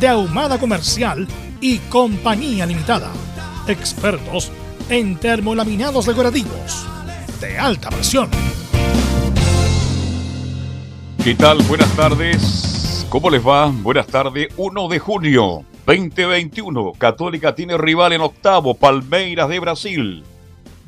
de Ahumada Comercial y Compañía Limitada. Expertos en termolaminados decorativos de alta presión. ¿Qué tal? Buenas tardes. ¿Cómo les va? Buenas tardes. 1 de junio 2021. Católica tiene rival en octavo, Palmeiras de Brasil.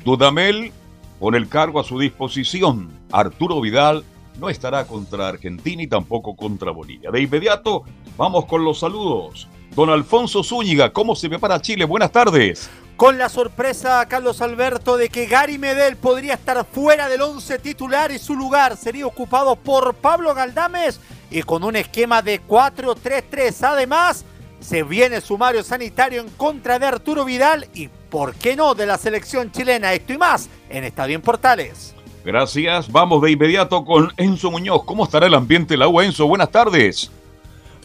Dudamel con el cargo a su disposición. Arturo Vidal no estará contra Argentina y tampoco contra Bolivia. De inmediato, vamos con los saludos. Don Alfonso Zúñiga, ¿cómo se ve para Chile? Buenas tardes. Con la sorpresa, Carlos Alberto, de que Gary Medel podría estar fuera del once titular y su lugar sería ocupado por Pablo Galdames y con un esquema de 4-3-3. Además, se viene sumario sanitario en contra de Arturo Vidal y, ¿por qué no?, de la selección chilena. Esto y más en Estadio en Portales. Gracias. Vamos de inmediato con Enzo Muñoz. ¿Cómo estará el ambiente en la U, Enzo? Buenas tardes.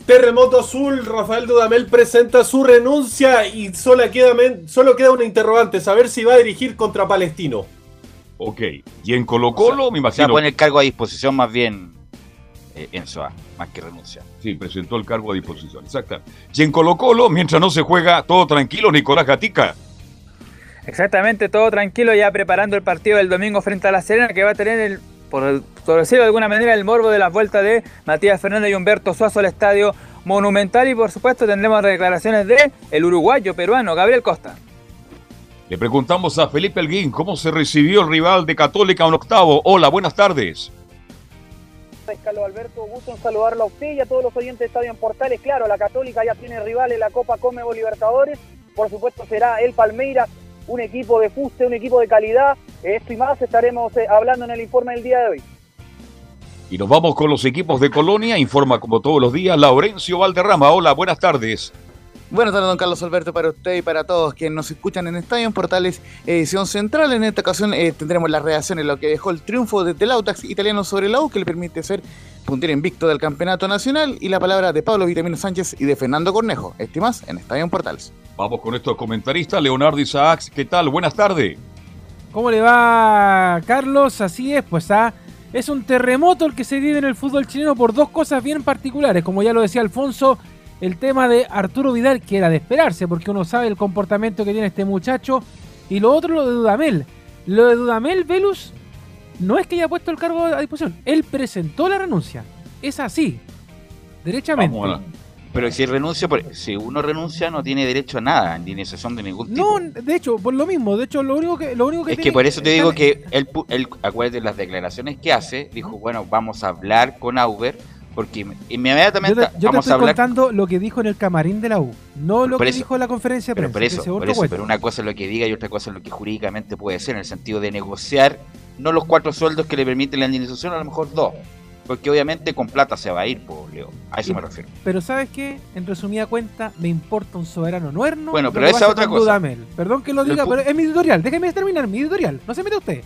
Terremoto Azul, Rafael Dudamel presenta su renuncia y solo queda, solo queda una interrogante, saber si va a dirigir contra Palestino. Ok, y en Colo Colo me imagino... O sea, pone el cargo a disposición más bien eh, Enzo, ah, más que renuncia. Sí, presentó el cargo a disposición, exacto. Y en Colo Colo, mientras no se juega todo tranquilo, Nicolás Gatica. Exactamente, todo tranquilo ya preparando el partido del domingo frente a La Serena que va a tener el, por, decirlo de alguna manera, el morbo de las vueltas de Matías Fernández y Humberto Suazo al estadio monumental y por supuesto tendremos declaraciones de el uruguayo peruano Gabriel Costa. Le preguntamos a Felipe Elguín cómo se recibió el rival de Católica en octavo. Hola, buenas tardes. Carlos Alberto, gusto en saludarlo a usted y a todos los oyentes de Estadio en Portales. Claro, la Católica ya tiene rival en la Copa Comebo Libertadores. Por supuesto será el Palmeiras un equipo de fuste, un equipo de calidad. Esto y más estaremos eh, hablando en el informe del día de hoy. Y nos vamos con los equipos de Colonia. Informa como todos los días Laurencio Valderrama. Hola, buenas tardes. Buenas tardes, don Carlos Alberto, para usted y para todos quienes nos escuchan en Estadio en Portales, edición central. En esta ocasión eh, tendremos la reacción en lo que dejó el triunfo del Autax italiano sobre la U, que le permite ser puntero invicto del campeonato nacional. Y la palabra de Pablo Vitamino Sánchez y de Fernando Cornejo. Estimas en Estadio en Portales. Vamos con estos comentaristas. Leonardo Isaacs, ¿qué tal? Buenas tardes. ¿Cómo le va, Carlos? Así es, pues ah, es un terremoto el que se vive en el fútbol chileno por dos cosas bien particulares. Como ya lo decía Alfonso, el tema de Arturo Vidal, que era de esperarse, porque uno sabe el comportamiento que tiene este muchacho. Y lo otro, lo de Dudamel. Lo de Dudamel, Velus, no es que haya puesto el cargo a disposición. Él presentó la renuncia. Es así. Derechamente. Pero si renuncia, si uno renuncia no tiene derecho a nada, ni indemnización de ningún tipo. No, de hecho, por lo mismo, de hecho, lo único que lo único que Es que por eso te digo que él, él acuérdate las declaraciones que hace, dijo, bueno, vamos a hablar con Auber porque inmediatamente yo te, yo vamos te estoy contando lo que dijo en el camarín de la U, no lo que dijo en la conferencia de prensa. Pero, por eso, pero una cosa es lo que diga y otra cosa es lo que jurídicamente puede ser, en el sentido de negociar no los cuatro sueldos que le permiten la indemnización, a lo mejor dos. Porque obviamente con plata se va a ir, pues, Leo. A eso me refiero. Pero ¿sabes qué? En resumida cuenta, me importa un soberano nuerno. Bueno, pero esa otra cosa. Perdón que lo diga, pero es mi editorial. Déjeme terminar mi editorial. No se mete usted.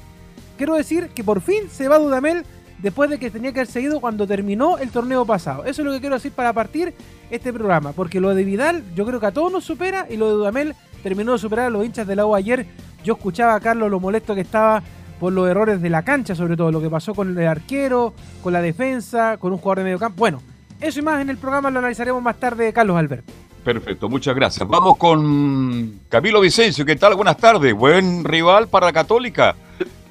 Quiero decir que por fin se va Dudamel después de que tenía que haber seguido cuando terminó el torneo pasado. Eso es lo que quiero decir para partir este programa, porque lo de Vidal yo creo que a todos nos supera y lo de Dudamel terminó de superar a los hinchas del agua ayer. Yo escuchaba a Carlos lo molesto que estaba por los errores de la cancha, sobre todo lo que pasó con el arquero, con la defensa, con un jugador de medio campo. Bueno, eso y más en el programa lo analizaremos más tarde, Carlos Alberto. Perfecto, muchas gracias. Vamos con Camilo Vicencio, ¿qué tal? Buenas tardes. Buen rival para la Católica.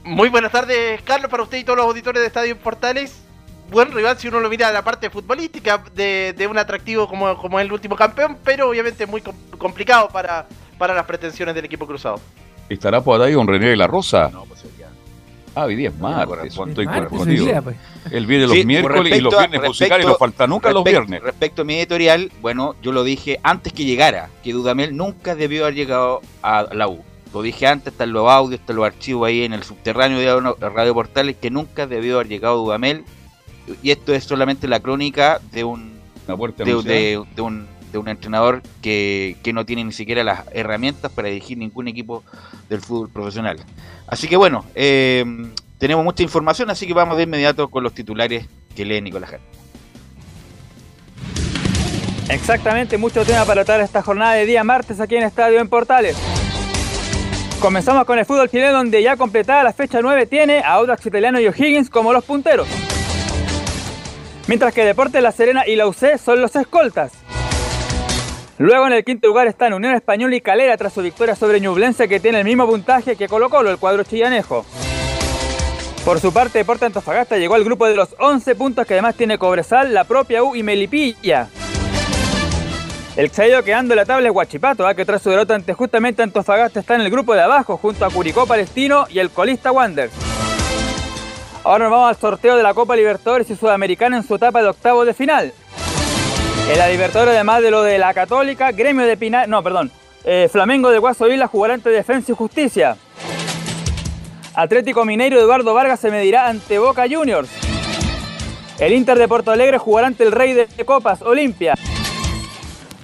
Muy buenas tardes, Carlos, para usted y todos los auditores de Estadio Portales. buen rival si uno lo mira de la parte futbolística de, de un atractivo como, como el último campeón, pero obviamente muy com- complicado para, para las pretensiones del equipo cruzado. ¿Estará por ahí don René de la Rosa? No, pues ya. Ah, hoy día es martes. corresponde. Estoy Martes, hoy día, pues. Él viene los Sí, miércoles y los a- viernes musicales respecto- no falta nunca los viernes. Respecto a mi editorial, bueno, yo lo dije antes que llegara, que Dudamel nunca debió haber llegado a la U. Lo dije antes, están los audios, están los archivos ahí en el subterráneo de Radio Portales, que nunca debió haber llegado Dudamel. Y esto es solamente la crónica de un de un, de un entrenador que, que no tiene ni siquiera las herramientas para dirigir ningún equipo del fútbol profesional. Así que bueno, eh, tenemos mucha información, así que vamos de inmediato con los titulares que lee Nicolás Jara. Exactamente, mucho tema para tratar esta jornada de día martes aquí en Estadio en Portales. Comenzamos con el fútbol chileno donde ya completada la fecha 9 tiene a Audax Italiano y O'Higgins como los punteros. Mientras que Deportes La Serena y la UC son los escoltas. Luego en el quinto lugar están Unión Española y Calera tras su victoria sobre Ñublense que tiene el mismo puntaje que Colo Colo, el cuadro chillanejo. Por su parte, Deportes Antofagasta llegó al grupo de los 11 puntos que además tiene Cobresal, la propia U y Melipilla. El que quedando en la tabla es Guachipato, ¿ah? que tras su derrota ante justamente Antofagasta está en el grupo de abajo, junto a Curicó Palestino y el colista Wander. Ahora nos vamos al sorteo de la Copa Libertadores y Sudamericana en su etapa de octavo de final. En la Libertadores, además de lo de la Católica, Gremio de Pinar, no, perdón, eh, Flamengo de Guaso Vila jugará ante Defensa y Justicia. Atlético Mineiro Eduardo Vargas se medirá ante Boca Juniors. El Inter de Porto Alegre jugará ante el Rey de Copas, Olimpia.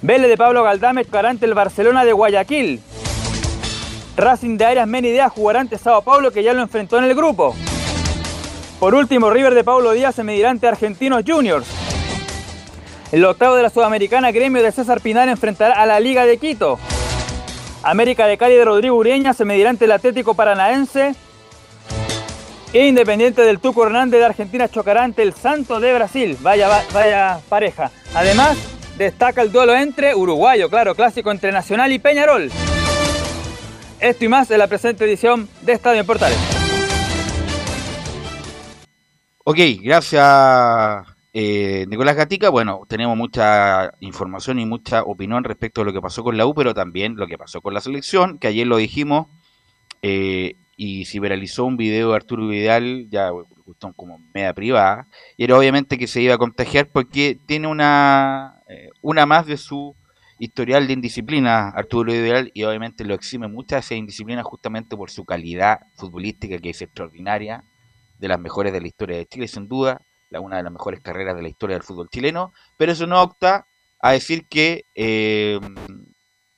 Vélez de Pablo Galdame jugará ante el Barcelona de Guayaquil. Racing de Arias Menidea jugará ante Sao Paulo que ya lo enfrentó en el grupo. Por último, River de Paulo Díaz se medirá ante Argentinos Juniors. El octavo de la Sudamericana, Gremio de César Pinar enfrentará a la Liga de Quito. América de Cali de Rodrigo Ureña se medirá ante el Atlético Paranaense. E Independiente del Tuco Hernández de Argentina chocará ante el Santo de Brasil. Vaya, va- vaya pareja. Además, destaca el duelo entre uruguayo, claro, clásico entre Nacional y Peñarol. Esto y más en la presente edición de Estadio en Portales. Ok, gracias eh, Nicolás Gatica. Bueno, tenemos mucha información y mucha opinión respecto a lo que pasó con la U, pero también lo que pasó con la selección, que ayer lo dijimos, eh, y se viralizó un video de Arturo Vidal, ya como media privada, y era obviamente que se iba a contagiar porque tiene una, eh, una más de su historial de indisciplina, Arturo Vidal, y obviamente lo exime mucha de esa indisciplina justamente por su calidad futbolística que es extraordinaria, de las mejores de la historia de Chile, sin duda, la, una de las mejores carreras de la historia del fútbol chileno, pero eso no opta a decir que eh,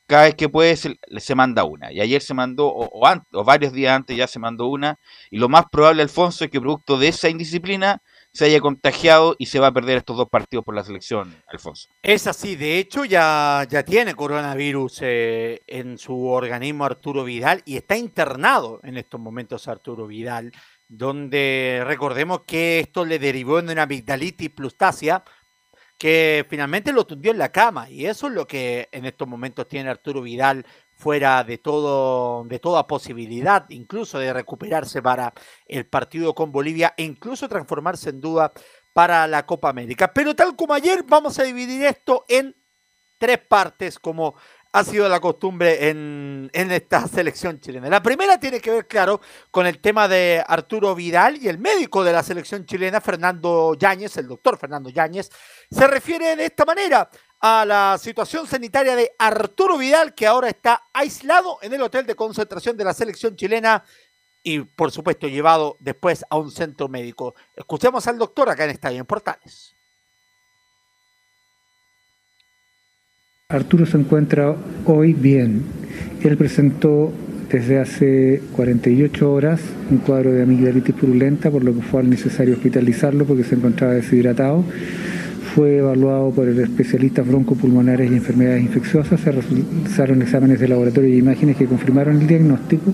cada vez que puede se, se manda una. Y ayer se mandó, o, o, an- o varios días antes ya se mandó una, y lo más probable, Alfonso, es que producto de esa indisciplina se haya contagiado y se va a perder estos dos partidos por la selección, Alfonso. Es así, de hecho ya, ya tiene coronavirus eh, en su organismo Arturo Vidal y está internado en estos momentos Arturo Vidal, donde recordemos que esto le derivó en una amigdalitis plustasia que finalmente lo tundió en la cama y eso es lo que en estos momentos tiene Arturo Vidal fuera de todo de toda posibilidad incluso de recuperarse para el partido con Bolivia e incluso transformarse en duda para la Copa América. Pero tal como ayer vamos a dividir esto en tres partes como ha sido la costumbre en, en esta selección chilena. La primera tiene que ver, claro, con el tema de Arturo Vidal y el médico de la selección chilena, Fernando Yáñez, el doctor Fernando Yáñez, se refiere de esta manera a la situación sanitaria de Arturo Vidal, que ahora está aislado en el hotel de concentración de la selección chilena y, por supuesto, llevado después a un centro médico. Escuchemos al doctor acá en Estadio en Portales. Arturo se encuentra hoy bien. Él presentó desde hace 48 horas un cuadro de amigdalitis purulenta, por lo que fue necesario hospitalizarlo porque se encontraba deshidratado. Fue evaluado por el especialista broncopulmonares y enfermedades infecciosas. Se realizaron exámenes de laboratorio y imágenes que confirmaron el diagnóstico.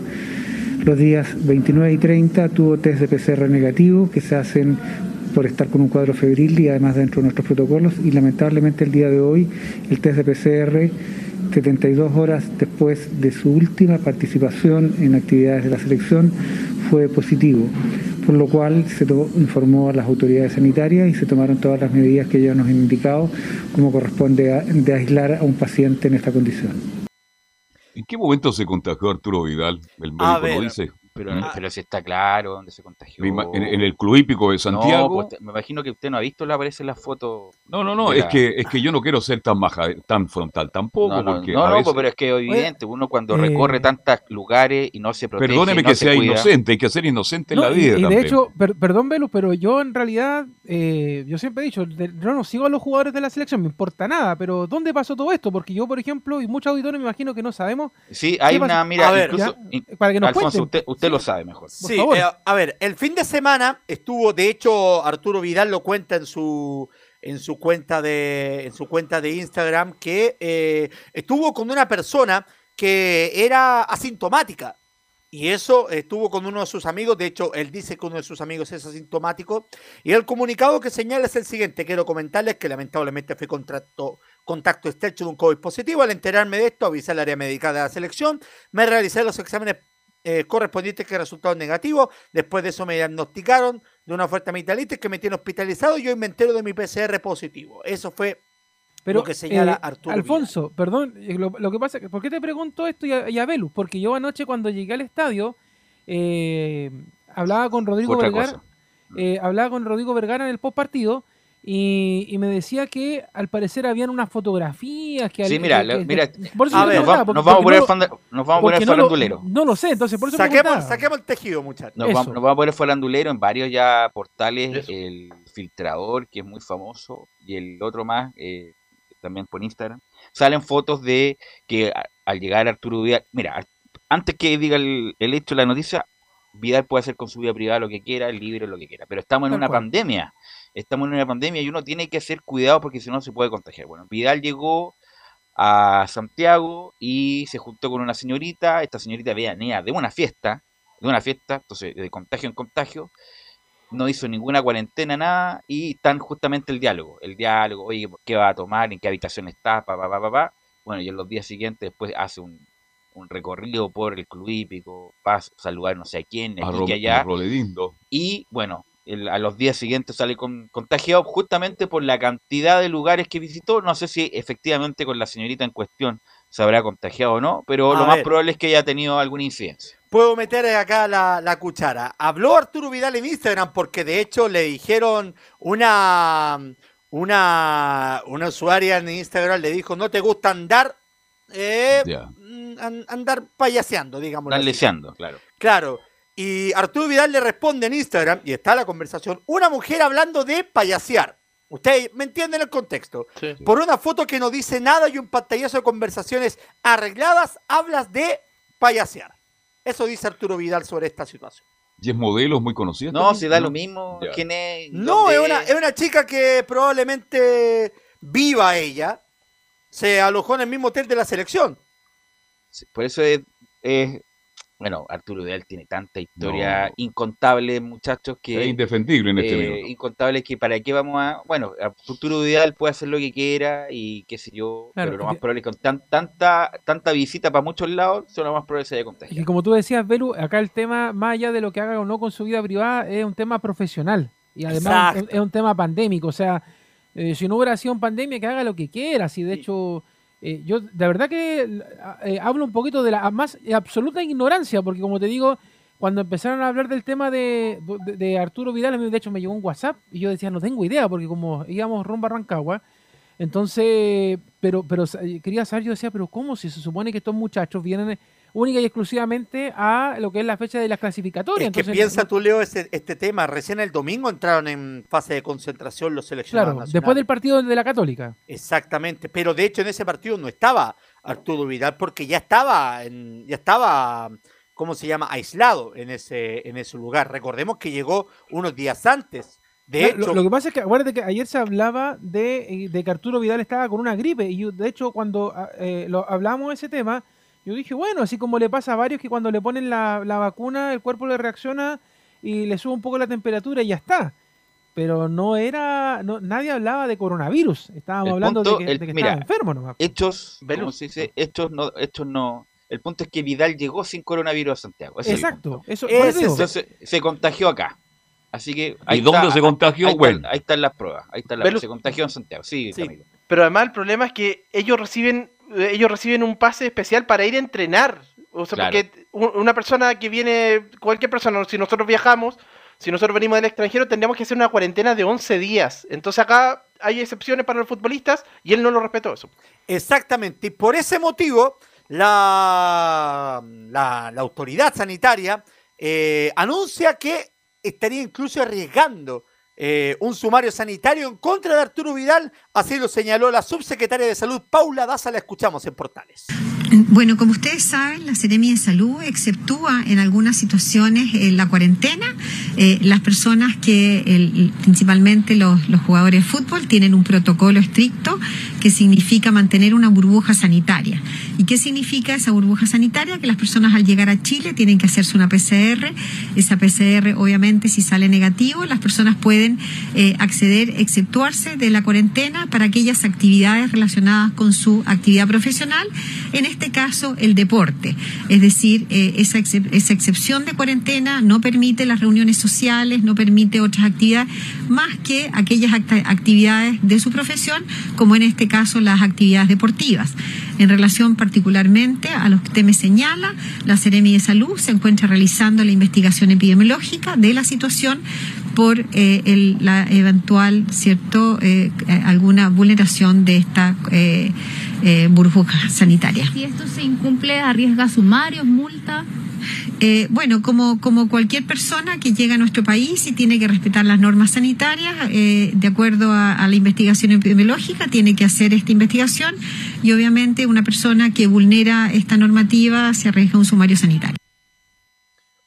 Los días 29 y 30 tuvo test de PCR negativo que se hacen por estar con un cuadro febril y además dentro de nuestros protocolos y lamentablemente el día de hoy el test de PCR 72 horas después de su última participación en actividades de la selección fue positivo, por lo cual se informó a las autoridades sanitarias y se tomaron todas las medidas que ellos nos han indicado, como corresponde a- de aislar a un paciente en esta condición. ¿En qué momento se contagió Arturo Vidal? El médico A ver, dice. Pero, ¿Mm? pero si está claro dónde se contagió. En, en el club hípico de No, Santiago. pues, me imagino que usted no ha visto, le aparecen las fotos. No, no, no, es la- que, es que yo no quiero ser tan maja, tan frontal tampoco, No, no, porque no, no, veces- pues, pero es que es evidente, uno cuando eh, recorre tantos lugares y no se protege. Perdóneme no que se sea cuida. inocente, hay que ser inocente en la vida y, de también. hecho, per- perdón, Velus, pero yo en realidad, eh, yo siempre he dicho, de- yo no sigo a los jugadores de la selección, me importa nada, pero ¿dónde pasó todo esto? Porque yo, por ejemplo, y muchos auditores me imagino que no sabemos, Sí, hay una, mira, A ver, incluso, para que nos Alfonso, cuenten. usted, usted lo sabe mejor. Sí, favor. eh, a ver, el fin de semana estuvo, de hecho, Arturo Vidal lo cuenta en su en su cuenta de en su cuenta de Instagram que eh, estuvo con una persona que era asintomática y eso estuvo con uno de sus amigos. De hecho, él dice que uno de sus amigos es asintomático y el comunicado que señala es el siguiente. Quiero comentarles que lamentablemente fue contacto contacto estrecho de un COVID positivo. Al enterarme de esto, avisé al área médica de la selección. Me realicé los exámenes eh, correspondientes que resultaron negativos. Después de eso me diagnosticaron de una fuerte amigdalitis que me tiene hospitalizado y hoy me entero de mi PCR positivo. Eso fue pero lo que señala eh, Arturo. Alfonso, perdón, eh, lo, lo que pasa, que- ¿por qué te pregunto esto y a, y a Velus? Porque yo anoche cuando llegué al estadio, eh, hablaba con Rodrigo Otra Vergara, eh, hablaba con Rodrigo Vergara en el post partido y, y me decía que al parecer habían unas fotografías que Sí, al- mira, que- mira, por eso a yo te ver, Nos, preguntaba, va- porque- nos vamos a poner, no lo- fanda- nos vamos a poner no lo- farandulero. No lo sé, entonces por eso Saquemos, saquemos el tejido, muchachos. Nos, vamos, nos vamos a poner farandulero en varios ya portales, Eso. el filtrador, que es muy famoso, y el otro más, eh, también por Instagram. Salen fotos de que a- al llegar Arturo Vidal, mira, antes que diga el, el hecho, la noticia, Vidal puede hacer con su vida privada lo que quiera, libre lo que quiera, pero estamos en Tal una cual. pandemia, estamos en una pandemia y uno tiene que hacer cuidado porque si no se puede contagiar. Bueno, Vidal llegó a Santiago y se juntó con una señorita, esta señorita venía de una fiesta, de una fiesta, entonces de contagio en contagio, no hizo ninguna cuarentena, nada, y están justamente el diálogo, el diálogo, oye, ¿qué va a tomar? ¿En qué habitación está? Pa, pa, pa, pa, pa. Bueno, y en los días siguientes después hace un, un recorrido por el club hípico, va a saludar no sé a quién, aquí a allá, y bueno, el- a los días siguientes sale con, contagiado justamente por la cantidad de lugares que visitó. No sé si efectivamente con la señorita en cuestión se habrá contagiado o no, pero A lo más probable es que haya tenido alguna incidencia. Puedo meter acá la, la cuchara. Habló Arturo Vidal en Instagram porque de hecho le dijeron una, una, una usuaria en Instagram le dijo, no te gusta andar, eh, mm, an- andar payaseando, digamos. Leseando, claro. Claro. Y Arturo Vidal le responde en Instagram, y está la conversación, una mujer hablando de payasear. Ustedes me entienden el contexto. Sí. Por una foto que no dice nada y un pantallazo de conversaciones arregladas, hablas de payasear. Eso dice Arturo Vidal sobre esta situación. Y es modelo, es muy conocida. No, también, si da lo mismo Ya. quién es. No, es una, es una chica que probablemente viva ella. Se alojó en el mismo hotel de la selección. Sí, Por eso es, es- bueno, Arturo Vidal tiene tanta historia No. incontable, muchachos, que Es indefendible en este eh, minuto. incontable que para qué vamos a, bueno, Arturo Vidal puede hacer lo que quiera y qué sé yo, Claro, pero lo más probable es que con tan, tanta tanta visita para muchos lados, son lo más probable que se haya Y contagiado. como tú decías, Belu, acá el tema, más allá de lo que haga o no con su vida privada, es un tema profesional. Y además Exacto. es un tema pandémico. O sea, eh, si no hubiera sido en pandemia, que haga lo que quiera. Si de hecho, eh, yo de verdad que eh, hablo un poquito de la más absoluta ignorancia, porque como te digo, cuando empezaron a hablar del tema de, de- Arturo Vidal, de hecho me llegó un WhatsApp y yo decía, no tengo idea, porque como íbamos rumbo a Rancagua, entonces, pero, pero quería saber, yo decía, pero ¿cómo? Si se supone que estos muchachos vienen única y exclusivamente a lo que es la fecha de las clasificatorias. Es que Entonces, piensa no- tú, Leo, este, este tema. Recién el domingo entraron en fase de concentración los seleccionados Claro, nacionales. después del partido de la Católica. Exactamente, pero de hecho en ese partido no estaba Arturo Vidal porque ya estaba, en, ya estaba, ¿cómo se llama? Aislado en ese, en ese lugar. Recordemos que llegó unos días antes. De hecho, lo, lo que pasa es que acuérdate que ayer se hablaba de, eh, de que Arturo Vidal estaba con una gripe y de hecho cuando ah, eh, lo hablamos de ese tema, yo dije, bueno, así como le pasa a varios que cuando le ponen la, la vacuna el cuerpo le reacciona y le sube un poco la temperatura y ya está. Pero no era, no, nadie hablaba de coronavirus, estábamos El hablando punto- de que, el- de que mira, estaba enfermo nomás. Hechos, ¿cómo se dice? Hechos no, hechos no. El punto es que Vidal llegó sin coronavirus a Santiago. Exacto, eso, eso es digo. Entonces se contagió acá. Así que ¿Y ahí dónde está- se contagió? Ahí, Bueno. ahí están las pruebas. Ahí está la Pero- se contagió en Santiago. Sí, Sí. Pero además el problema es que ellos reciben ellos reciben un pase especial para ir a entrenar. O sea, Claro. porque una persona que viene, cualquier persona, si nosotros viajamos, si nosotros venimos del extranjero, tendríamos que hacer una cuarentena de 11 días. Entonces acá hay excepciones para los futbolistas y él no lo respetó eso. Exactamente, y por ese motivo la, la, la autoridad sanitaria eh, anuncia que estaría incluso arriesgando eh, un sumario sanitario en contra de Arturo Vidal, así lo señaló la subsecretaria de Salud, Paula Daza, la escuchamos en Portales. Bueno, como ustedes saben, la Seremi de Salud exceptúa en algunas situaciones la cuarentena. Eh, las personas que, principalmente los, los jugadores de fútbol, tienen un protocolo estricto que significa mantener una burbuja sanitaria. ¿Y qué significa esa burbuja sanitaria? Que las personas al llegar a Chile tienen que hacerse una PCR. Esa PCR, obviamente, si sale negativo, las personas pueden eh, acceder, exceptuarse de la cuarentena para aquellas actividades relacionadas con su actividad profesional, este caso el deporte. Es decir, eh, esa, esa excepción de cuarentena no permite las reuniones sociales, no permite otras actividades, más que aquellas actividades de su profesión, como en este caso las actividades deportivas. En relación particularmente a los que usted me señala, la Seremi de Salud se encuentra realizando la investigación epidemiológica de la situación por eh, la eventual, ¿cierto?, eh, alguna vulneración de esta eh, burbuja sanitaria. Si esto se incumple, arriesga sumarios, multa. Eh, bueno, como, como cualquier persona que llega a nuestro país y tiene que respetar las normas sanitarias, eh, de acuerdo a, a la investigación epidemiológica, tiene que hacer esta investigación y obviamente una persona que vulnera esta normativa se arriesga a un sumario sanitario.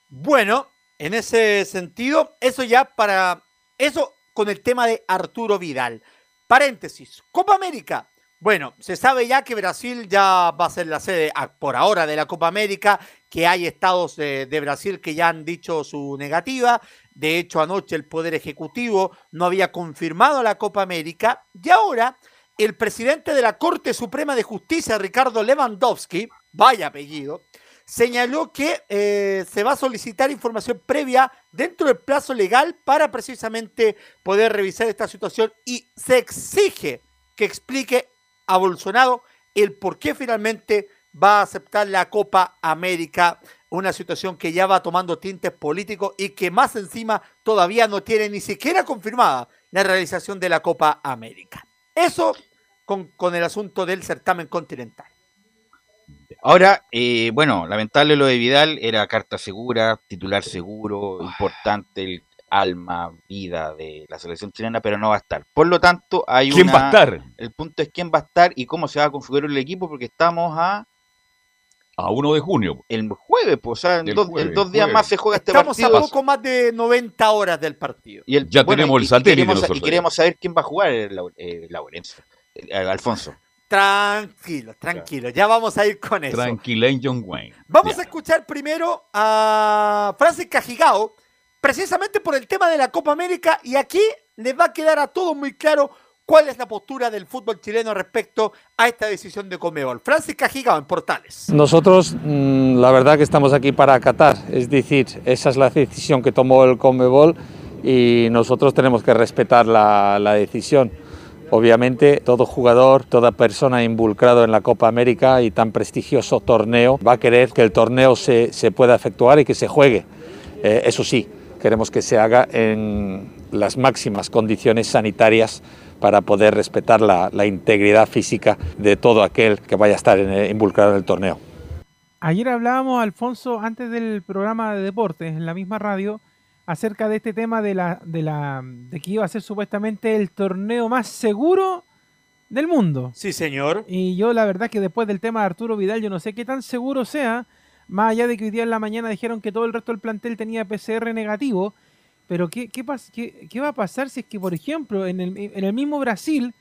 Bueno, en ese sentido, eso ya para. Eso con el tema de Arturo Vidal. Paréntesis. Copa América. Bueno, se sabe ya que Brasil ya va a ser la sede por ahora de la Copa América, que hay estados de, de Brasil que ya han dicho su negativa. De hecho, anoche el Poder Ejecutivo no había confirmado la Copa América. Y ahora, el presidente de la Corte Suprema de Justicia, Ricardo Lewandowski, vaya apellido, señaló que eh, se va a solicitar información previa dentro del plazo legal para precisamente poder revisar esta situación y se exige que explique a Bolsonaro el por qué finalmente va a aceptar la Copa América, una situación que ya va tomando tintes políticos y que más encima todavía no tiene ni siquiera confirmada la realización de la Copa América. Eso con, con el asunto del certamen continental. Ahora, eh, bueno, lamentable lo de Vidal, era carta segura, titular seguro, importante el alma, vida de la selección chilena, pero no va a estar. Por lo tanto, hay ¿Quién una- va a estar? El punto es quién va a estar y cómo se va a configurar el equipo, porque estamos a... A 1 de junio. El jueves, pues, o sea, en El dos, jueves, en dos días jueves. más se juega este Estamos partido. a poco más de 90 horas del partido. Y el- Ya bueno, tenemos y- el y satélite queremos- nosotros Y queremos saber quién va a jugar, Lau- eh, Laurencio, eh, Alfonso. Tranquilo, tranquilo. Ya vamos a ir con eso. Tranquilén John Wayne. Vamos Ya. a escuchar primero a Francis Cajigao, precisamente por el tema de la Copa América, y aquí les va a quedar a todos muy claro cuál es la postura del fútbol chileno respecto a esta decisión de Comebol. Francis Cajigao en Portales. Nosotros, mm, la verdad que estamos aquí para acatar, es decir, esa es la decisión que tomó el Conmebol y nosotros tenemos que respetar la, la decisión. Obviamente, todo jugador, toda persona involucrado en la Copa América y tan prestigioso torneo va a querer que el torneo se, se pueda efectuar y que se juegue. Eh, eso sí, queremos que se haga en las máximas condiciones sanitarias para poder respetar la, la integridad física de todo aquel que vaya a estar en el- involucrado en el torneo. Ayer hablábamos, Alfonso, antes del programa de deportes, en la misma radio, acerca de este tema de la, de la de que iba a ser supuestamente el torneo más seguro del mundo. Sí, señor. Y yo la verdad que después del tema de Arturo Vidal, yo no sé qué tan seguro sea, más allá de que hoy día en la mañana dijeron que todo el resto del plantel tenía PCR negativo, pero ¿qué, qué, pas- qué- qué va a pasar si es que, por ejemplo, en el, en el mismo Brasil,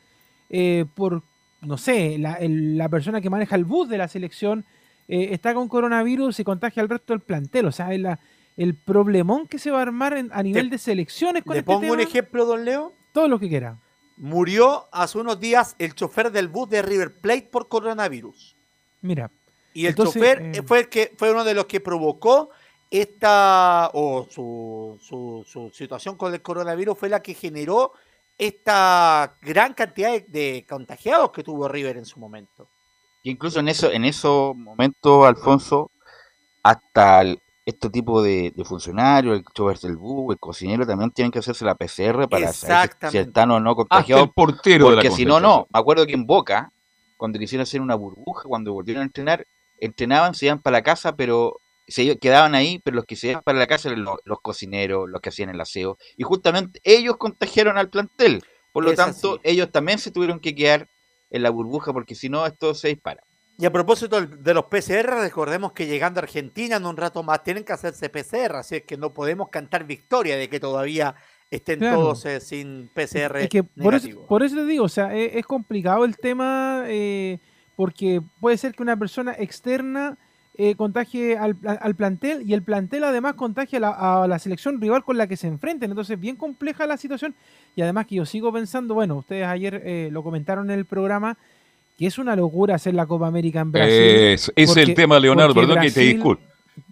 eh, por, no sé, la, el- la persona que maneja el bus de la selección eh, está con coronavirus y contagia al resto del plantel? O sea, la- el problemón que se va a armar en- a nivel de selecciones con ¿Le este pongo un ejemplo, don Leo? todo lo que quiera. Murió hace unos días el chofer del bus de River Plate por coronavirus. Mira. Y el entonces, chofer eh, fue, el que, fue uno de los que provocó esta o su, su, su situación con el coronavirus fue la que generó esta gran cantidad de, de contagiados que tuvo River en su momento. Y incluso en eso, en esos momentos, Alfonso, hasta el- este tipo de, de funcionarios, el chofer del bus, el cocinero, también tienen que hacerse la PCR para saber si- están o no Hasta contagiados. el portero de la Porque si no, no. Me acuerdo que en Boca, cuando quisieron hacer una burbuja, cuando volvieron a entrenar, entrenaban, se iban para la casa, pero se quedaban ahí, pero los que se iban para la casa eran los, los cocineros, los que hacían el aseo. Y justamente ellos contagiaron al plantel. Por lo Es tanto, así. ellos también se tuvieron que quedar en la burbuja, porque si no, esto se dispara. Y a propósito de los PCR, recordemos que llegando a Argentina en un rato más tienen que hacerse PCR, así es que no podemos cantar victoria de que todavía estén Claro. todos eh, sin PCR Es que por eso, negativo. por eso te digo, o sea, e- es, complicado el tema eh, porque puede ser que una persona externa eh, contagie al, al- plantel y el plantel además contagie a la, a la selección rival con la que se enfrenten. Entonces, bien compleja la situación y además que yo sigo pensando, bueno, ustedes ayer eh, lo comentaron en el programa, que es una locura hacer la Copa América en Brasil. Es, el tema, Leonardo. Perdón que te Brasil- disculpe.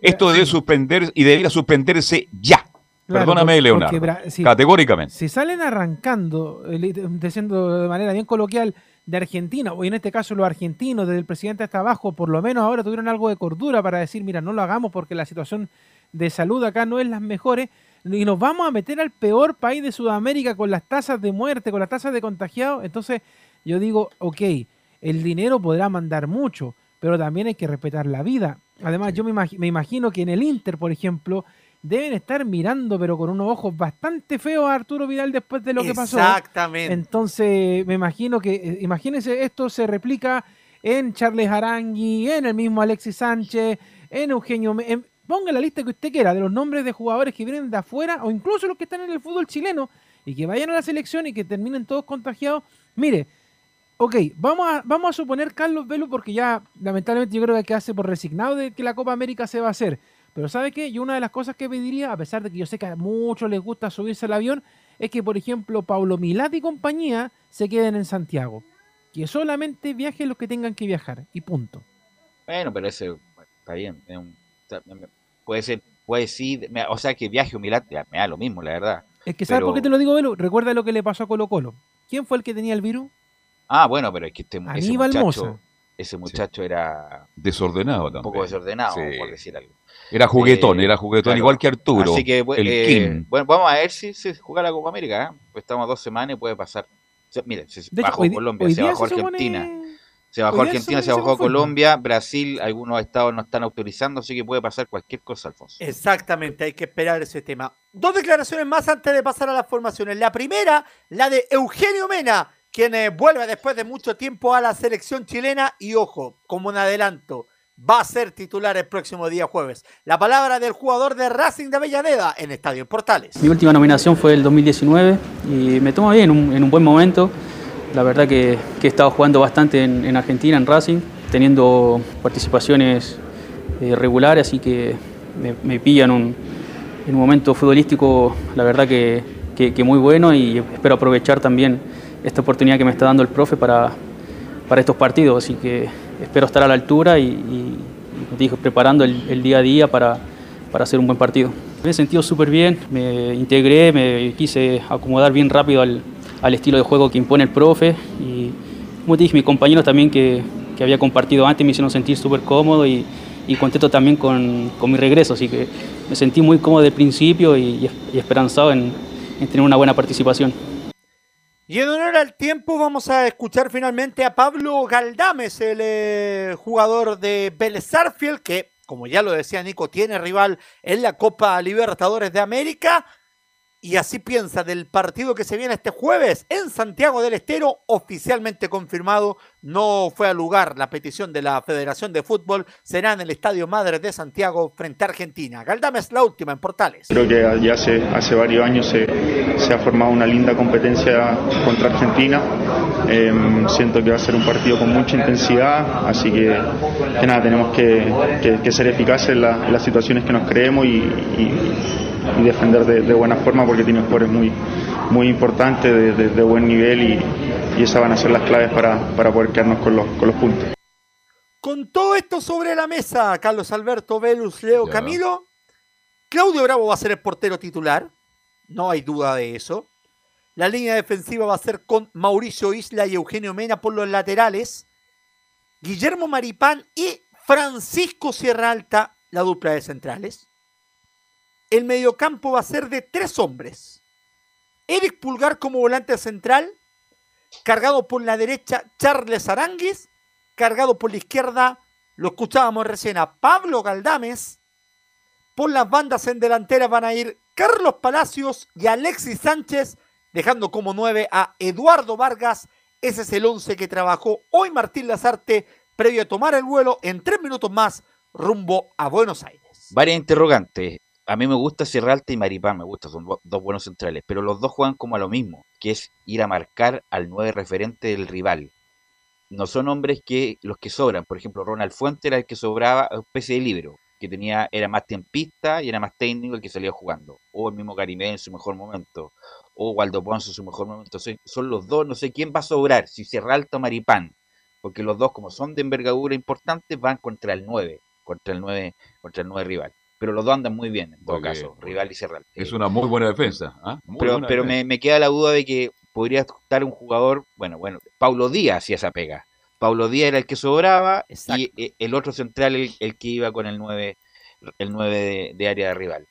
Esto debe suspender y debería suspenderse ya. Claro, Perdóname, porque- Leonardo. porque. Categóricamente. Si salen arrancando, eh, diciendo de manera bien coloquial, de Argentina, o en este caso los argentinos, desde el presidente hasta abajo, por lo menos ahora tuvieron algo de cordura para decir, mira, no lo hagamos porque la situación de salud acá no es las mejores, y nos vamos a meter al peor país de Sudamérica con las tasas de muerte, con las tasas de contagiados. Entonces, yo digo, ok, el dinero podrá mandar mucho, pero también hay que respetar la vida. Además, yo me, me imagino que en el Inter, por ejemplo, deben estar mirando, pero con unos ojos bastante feos a Arturo Vidal después de lo que pasó. Exactamente. Entonces, me imagino que, eh, imagínense, esto se replica en Charles Arangui, en el mismo Alexis Sánchez, en Eugenio. En- ponga la lista que usted quiera de los nombres de jugadores que vienen de afuera o incluso los que están en el fútbol chileno y que vayan a la selección y que terminen todos contagiados. Mire, ok, vamos a, vamos a suponer Carlos Velo porque ya lamentablemente yo creo que hace por resignado de que la Copa América se va a hacer. Pero ¿sabe qué? Yo una de las cosas que pediría, a pesar de que yo sé que a muchos les gusta subirse al avión, es que, por ejemplo, Paulo Milad y compañía se queden en Santiago. Que solamente viajen los que tengan que viajar. Y punto. Bueno, pero ese, bueno, está bien. un- o puede ser, puede sí, me- o sea que viaje ya, me da lo mismo, la verdad. Es que, ¿sabes Pero- por qué te lo digo, Velo? Recuerda lo que le pasó a Colo Colo. ¿Quién fue el que tenía el virus? Ah, bueno, pero es que este, ese muchacho, ese muchacho era Desordenado un también. poco desordenado, Sí. por decir algo. Era juguetón, Eh, era juguetón, claro. igual que Arturo. Así que, el eh, bueno, vamos a ver si se juega la Copa América. ¿eh? Pues estamos a dos semanas y puede pasar. O sea, mire, se De hecho, bajó hoy di- Colombia, hoy se bajó se supone- Argentina. Se bajó hoy se Argentina, se bajó se fue. Colombia, Brasil, algunos estados no están autorizando, así que puede pasar cualquier cosa, Alfonso. Exactamente, hay que esperar ese tema. Dos declaraciones más antes de pasar a las formaciones. La primera, la de Eugenio Mena, quien eh, vuelve después de mucho tiempo a la selección chilena y ojo, como un adelanto, va a ser titular el próximo día jueves. La palabra del jugador de Racing de Avellaneda en Estadio Portales. Mi última nominación fue el 2019 y me tomo bien, en un, en un buen momento. La verdad que, he estado jugando bastante en, en Argentina, en Racing, teniendo participaciones eh, regulares, así que me, me pilla en un, en un momento futbolístico, la verdad que muy bueno y espero aprovechar también esta oportunidad que me está dando el profe para, para estos partidos, así que espero estar a la altura y, y- preparando el, día a día para, para hacer un buen partido. Me he sentido súper bien, me integré, me quise acomodar bien rápido al, al estilo de juego que impone el profe y como te dije, mis compañeros también que, que había compartido antes me hicieron sentir súper cómodo y, y contento también con, con mi regreso, así que me sentí muy cómodo del principio y, y esperanzado en, en tener una buena participación. Y en honor al tiempo vamos a escuchar finalmente a Pablo Galdames, el eh, jugador de Vélez Sarsfield, que, como ya lo decía Nico, tiene rival en la Copa Libertadores de América. Y así piensa del partido que se viene este jueves en Santiago del Estero, oficialmente confirmado, no fue a lugar la petición de la Federación de Fútbol, será en el Estadio Madre de Santiago frente a Argentina. Galdames la última en Portales. Creo que ya hace, varios años se, ha formado una linda competencia contra Argentina. Eh, siento que va a ser un partido con mucha intensidad, así que, nada, tenemos que, ser eficaces en, la- en las situaciones que nos creemos y, defender de, de buena forma porque tiene jugadores muy, muy importantes, de, de- de buen nivel y, y esas van a ser las claves para, para poder quedarnos con los, con los puntos. Con todo esto sobre la mesa, Carlos Alberto Velus, Leo Ya. Camilo, Claudio Bravo va a ser el portero titular, no hay duda de eso. La línea defensiva va a ser con Mauricio Isla y Eugenio Mena por los laterales. Guillermo Maripán y Francisco Sierra Alta, la dupla de centrales. El mediocampo va a ser de tres hombres. Eric Pulgar como volante central, cargado por la derecha Charles Aranguis, cargado por la izquierda, lo escuchábamos recién a Pablo Galdames. Por las bandas en delantera van a ir Carlos Palacios y Alexis Sánchez, dejando como nueve a Eduardo Vargas. Ese es el once que trabajó hoy Martín Lazarte previo a tomar el vuelo en tres minutos más rumbo a Buenos Aires. Varias interrogantes. A mí me gusta Sierra Alta y Maripán, me gusta, son dos buenos centrales, pero los dos juegan como a lo mismo, que es ir a marcar al nueve referente del rival. No son hombres que los que sobran, por ejemplo, Ronald Fuente era el que sobraba, especie de libro, que tenía, era más tempista y era más técnico el que salía jugando, o el mismo Carimé en su mejor momento, o Waldo Ponce en su mejor momento. Son los dos, no sé quién va a sobrar, si Sierra Alta o Maripán, porque los dos, como son de envergadura importante, van contra el 9, contra el 9, contra el 9 rival pero los dos andan muy bien, en todo caso, Rival y Serral. Es una muy buena defensa. ¿ah? Muy pero buena pero defensa. me, me queda la duda de que podría estar un jugador, bueno, bueno, Paulo Díaz hacía esa pega. Paulo Díaz era el que sobraba y eh, el otro central el, el que iba con el 9, el 9 de, de área de rival.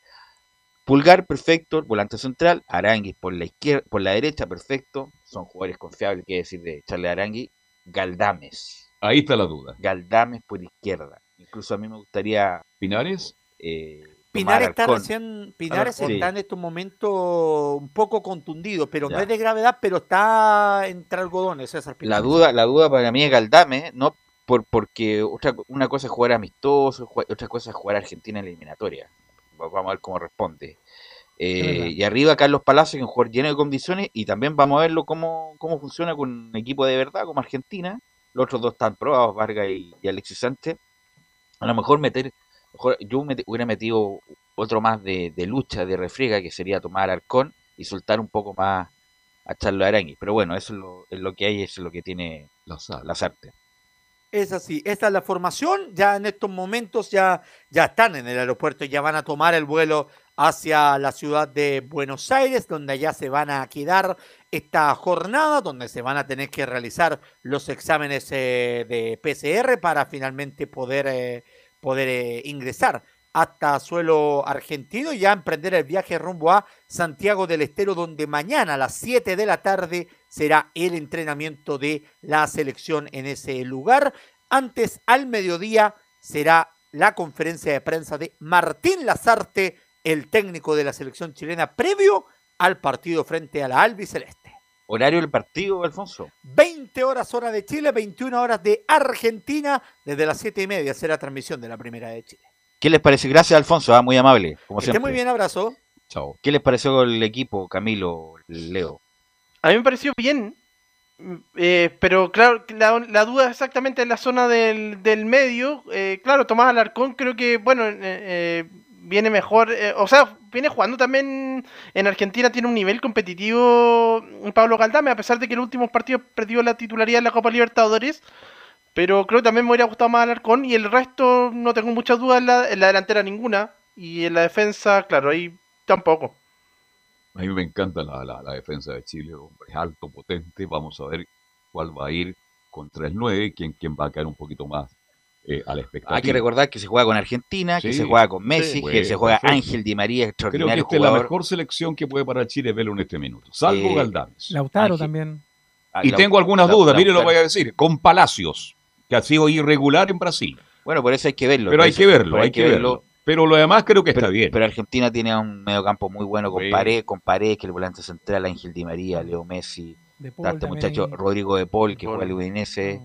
Pulgar, perfecto, volante central, Aranguis por la izquierda, por la derecha, perfecto. Son jugadores confiables, que decir de Charles Aranguis. Galdames. Ahí está la duda. Galdames por izquierda. Incluso a mí me gustaría. ¿Pinares? Eh, Pinar está recién, Pinares Alarcón. está en estos momentos un poco contundido, pero no es de gravedad, pero está entre algodones, César La Pinares. duda, la duda para mí es Galdame, no por porque otra, una cosa es jugar amistoso, otra cosa es jugar a Argentina en la eliminatoria. Va- Vamos a ver cómo responde. Eh, y arriba Carlos Palacio, que es un jugador lleno de condiciones, y también vamos a verlo cómo, cómo funciona con un equipo de verdad como Argentina. Los otros dos están probados, Vargas y, y Alexis Sánchez. A lo mejor meter, mejor yo mete- hubiera metido otro más de, de lucha, de refriega, que sería tomar Arcón y soltar un poco más a Charlo Arangui. Pero bueno, eso es lo, es lo que hay, eso es lo que tiene las artes. Es así, esta es la formación. Ya en estos momentos ya, ya están en el aeropuerto, ya van a tomar el vuelo hacia la ciudad de Buenos Aires, donde ya se van a quedar esta jornada, donde se van a tener que realizar los exámenes eh, de PCR para finalmente poder, eh, poder eh, ingresar hasta suelo argentino y ya emprender el viaje rumbo a Santiago del Estero, donde mañana a las 7 de la tarde será el entrenamiento de la selección en ese lugar. Antes, al mediodía, será la conferencia de prensa de Martín Lazarte, el técnico de la selección chilena, previo al partido frente a la albiceleste. ¿Horario del partido, Alfonso? 20 horas hora de Chile, 21 horas de Argentina, desde las 7 y media será transmisión de la primera de Chile. ¿Qué les parece? Gracias, Alfonso, ah, muy amable, como Que esté muy bien, abrazo. Chao. ¿Qué les pareció el equipo, Camilo, Leo? A mí me pareció bien, eh, pero claro, la, la duda exactamente en la zona del, del medio. eh, claro, Tomás Alarcón creo que, bueno, eh, eh, viene mejor, eh, o sea, viene jugando también en Argentina, tiene un nivel competitivo mm, Pablo Galdame, a pesar de que en los últimos partidos perdió la titularidad en la Copa Libertadores. Pero creo que también me hubiera gustado más Alarcón y el resto no tengo muchas dudas en la, en la delantera ninguna. Y en la defensa, claro, ahí tampoco. A mí me encanta la, la- la defensa de Chile, hombre, es alto, potente. Vamos a ver cuál va a ir contra el 9, quién, quién va a caer un poquito más eh, a la expectativa. Hay que recordar que se juega con Argentina, que se juega con Messi, Sí. que se juega perfecto. Ángel Di María, Creo que extraordinario esta es la mejor selección que puede parar Chile verlo en este minuto. Salvo Eh, Galdames. Lautaro Ángel- también. Ah, Y tengo algunas dudas, mire lo voy a decir, con Palacios, que ha sido irregular en Brasil. Bueno, por eso hay que verlo. Pero hay que verlo, pero hay que verlo. Pero lo demás creo que está bien. pero Argentina tiene un mediocampo muy bueno con Sí. Pared, con Pared, que es el volante central, Ángel Di María, Leo Messi, De Paul está este también muchacho. Rodrigo de Paul, que Paul. juega el Udinese,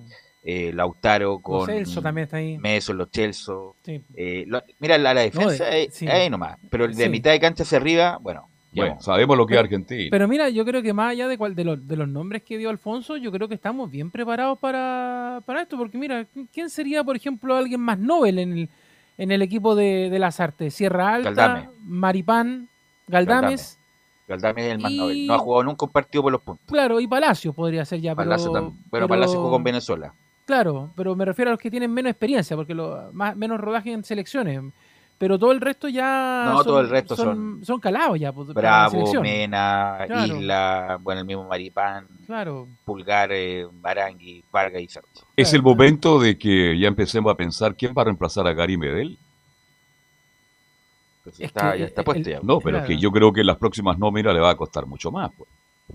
eh, Lautaro con Celso también está ahí. Meso, los Chelsea. Sí. Eh, lo- mira, la, la defensa de- es sí. ahí nomás, pero de Sí. mitad de cancha hacia arriba, bueno. Bueno, sabemos lo que es Argentina. Pero mira, yo creo que más allá de, cual, de, los, de los nombres que dio Alfonso, yo creo que estamos bien preparados para, para esto, porque mira, ¿quién sería, por ejemplo, alguien más Nobel en el, en el equipo de, de las artes? Sierra Alta, Galdame. Maripán, Galdames, Galdame es el más Y- noble. No ha jugado nunca un partido por los puntos. claro, y Palacios podría ser ya, pero... Palacio también. Bueno, pero- Palacio jugó con Venezuela. Claro, pero me refiero a los que tienen menos experiencia, porque lo, más, menos rodaje en selecciones. pero todo el resto ya No, todo el resto son, son calados ya. pues, para la Bravo. Mena, Claro. Isla, bueno, el mismo Maripán, Claro. Pulgar, eh, Barangui, Vargas y Cerro. Es el momento de que ya empecemos a pensar quién va a reemplazar a Gary Medel. Pues está, que ya está el- puesto ya. No, pero es que yo creo que las próximas nóminas le va a costar mucho más. pues.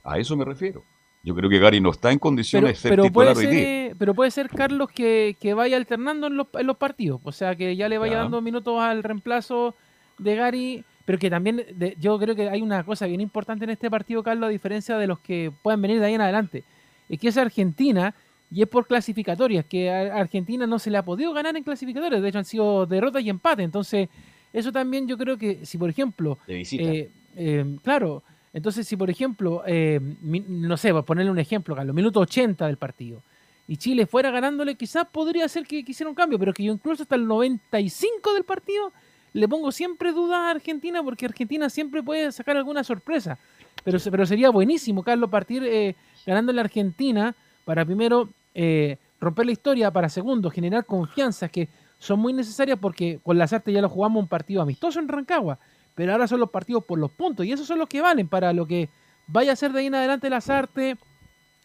A eso me refiero. Yo creo que Gary no está en Pero, condiciones de ser pero, titular puede ser, pero puede ser, Carlos, que, que vaya alternando en los, en los partidos. O sea, que ya le vaya Ya. dando minutos al reemplazo de Gary. Pero que también, de- yo creo que hay una cosa bien importante en este partido, Carlos, a diferencia de los que pueden venir de ahí en adelante. Es que es Argentina y es por clasificatorias, que a Argentina no se le ha podido ganar en clasificatorias. De hecho, han sido derrotas y empate. Entonces, eso también yo creo que si, por ejemplo, De visita. eh, eh, claro, entonces si por ejemplo, eh, no sé, por ponerle un ejemplo, Carlos, minuto 80 del partido, y Chile fuera ganándole, quizás podría ser que quisiera un cambio, pero que yo incluso hasta el 95 del partido le pongo siempre dudas a Argentina, porque Argentina siempre puede sacar alguna sorpresa. Pero, se- pero sería buenísimo, Carlos, partir eh, ganándole a Argentina para primero eh, romper la historia, para segundo generar confianza, que son muy necesarias porque con las artes ya lo jugamos un partido amistoso en Rancagua, pero ahora son los partidos por los puntos y esos son los que valen para lo que vaya a ser de ahí en adelante las artes.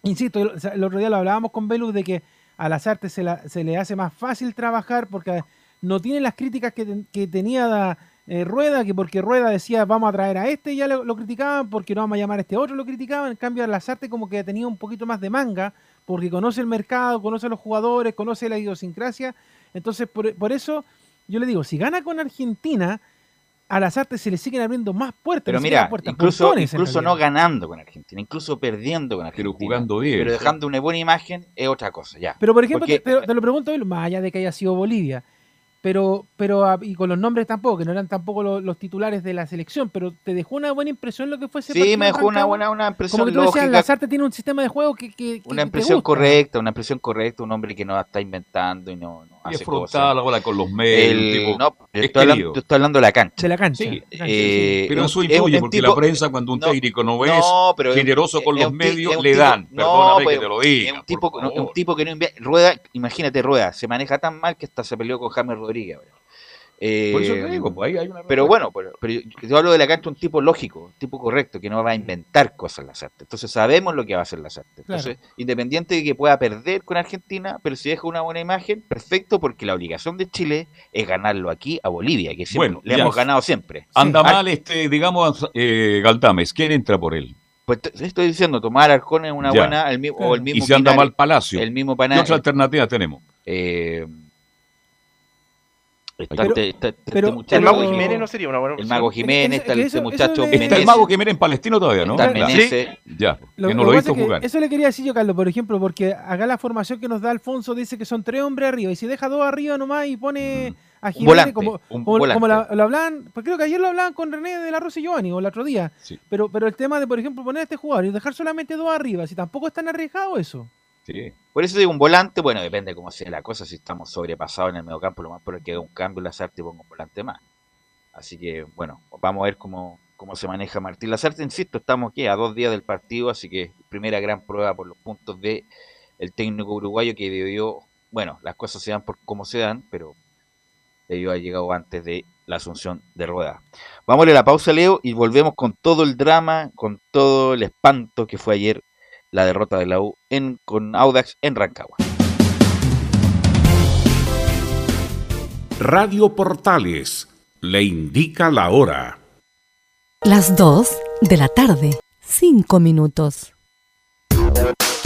Insisto, el, otro día lo hablábamos con Velus de que a las artes se, la- se le hace más fácil trabajar porque no tiene las críticas que, que tenía eh, Rueda, que porque Rueda decía vamos a traer a este, ya lo, lo criticaban, porque no vamos a llamar a este otro, lo criticaban. En cambio, artes como que tenía un poquito más de manga, porque conoce el mercado, conoce a los jugadores, conoce la idiosincrasia. Entonces, por, por eso yo le digo, si gana con Argentina, a las artes se le siguen abriendo más puertas. Pero mira, puertas, incluso, no ganando con Argentina, incluso perdiendo con Argentina. Pero jugando bien. Pero dejando una buena imagen es otra cosa, ya. Pero por ejemplo, Porque- te, te- te lo pregunto, más allá de que haya sido Bolivia, pero, pero ah, y con los nombres tampoco, que no eran tampoco lo- los, titulares de la selección, pero te dejó una buena impresión lo que fue ese Sí, me dejó una buena una impresión Como que tú decías, lógica. Lazarte tiene un sistema de juego que, que- que Una te impresión gusta. correcta, una impresión correcta, un hombre que no está inventando y no, hace es frontal ahora con los medios. El- tipo, no, es estoy, hablando, estoy hablando de la cancha. De la cancha. Sí, Eh, Pero es eso un- es influye un porque tipo- la prensa cuando un no, técnico no es no, pero es- generoso con es los medios, es le tipo- dan. no, Perdóname pues, que te lo Es diga. un tipo, es un tipo que no invierte. Rueda, imagínate, Rueda, se maneja tan mal que hasta se peleó con James Rodríguez. ahora. Eh, Por eso te digo, pues ahí hay una pero bueno, pero, pero yo, yo hablo de la cancha un tipo lógico, un tipo correcto, que no va a inventar cosas en las artes. Entonces sabemos lo que va a hacer las artes. Claro. Entonces, independiente de que pueda perder con Argentina, pero si deja una buena imagen, perfecto, porque la obligación de Chile es ganarlo aquí a Bolivia, que siempre Bueno, le ya. hemos ganado siempre. Anda mal, este, digamos, eh, Galdames. ¿Quién entra por él? Pues estoy diciendo, tomar Arjón es una Ya. buena, el, o el mismo y si anda mal Palacio. el mismo ¿Qué otra alternativa tenemos? Eh, está Pero- este, este- este pero- muchacho- El Mago Jiménez no sería una buena el opción. Mago Jiménez, está el- este muchacho le- Está el mago que miren Palestino todavía, ¿no? está Claro. Menezes, Ya, Lo, que no lo es que jugar. eso le quería decir yo, Carlos, por ejemplo, porque acá la formación que nos da Alfonso dice que son tres hombres arriba, y si deja dos arriba nomás y pone a Jiménez volante, como, un como, volante. como la- lo hablaban, pues creo que ayer lo hablaban con René de la Rosa y Giovanni, o el otro día, Sí. pero, pero el tema de, por ejemplo, poner a este jugador y dejar solamente dos arriba, si tampoco es tan arriesgado eso. Por eso digo un volante, bueno, depende cómo sea la cosa. Si estamos sobrepasados en el mediocampo, lo más probable es que haga un cambio la Lazarte y ponga un volante más. Así que, bueno, vamos a ver cómo, cómo se maneja Martín Lazarte. Insisto, estamos aquí a dos días del partido, así que primera gran prueba por los puntos de el técnico uruguayo que debió, bueno, las cosas se dan por como se dan, pero debió haber llegado antes de la asunción de Rueda. Vamos a la pausa, Leo, y volvemos con todo el drama, con todo el espanto que fue ayer la derrota de la U en, con Audax en Rancagua. Radio Portales le indica la hora. Las 2 de la tarde, 5 minutos.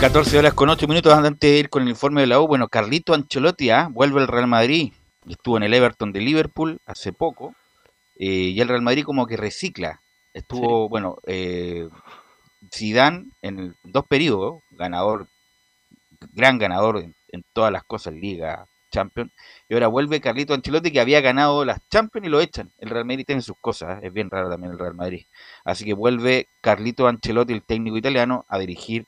14 horas con 8 minutos antes de ir con el informe de la U. Bueno, Carlito Ancelotti ¿ah? vuelve al Real Madrid. Estuvo en el Everton de Liverpool hace poco. eh, y el Real Madrid como que recicla. Estuvo, bueno, eh, Zidane en el- dos periodos, ganador, gran ganador en, en todas las cosas, Liga, Champions. Y ahora vuelve Carlito Ancelotti que había ganado las Champions y lo echan. El Real Madrid tiene sus cosas, ¿eh? es bien raro también el Real Madrid. Así que vuelve Carlito Ancelotti, el técnico italiano, a dirigir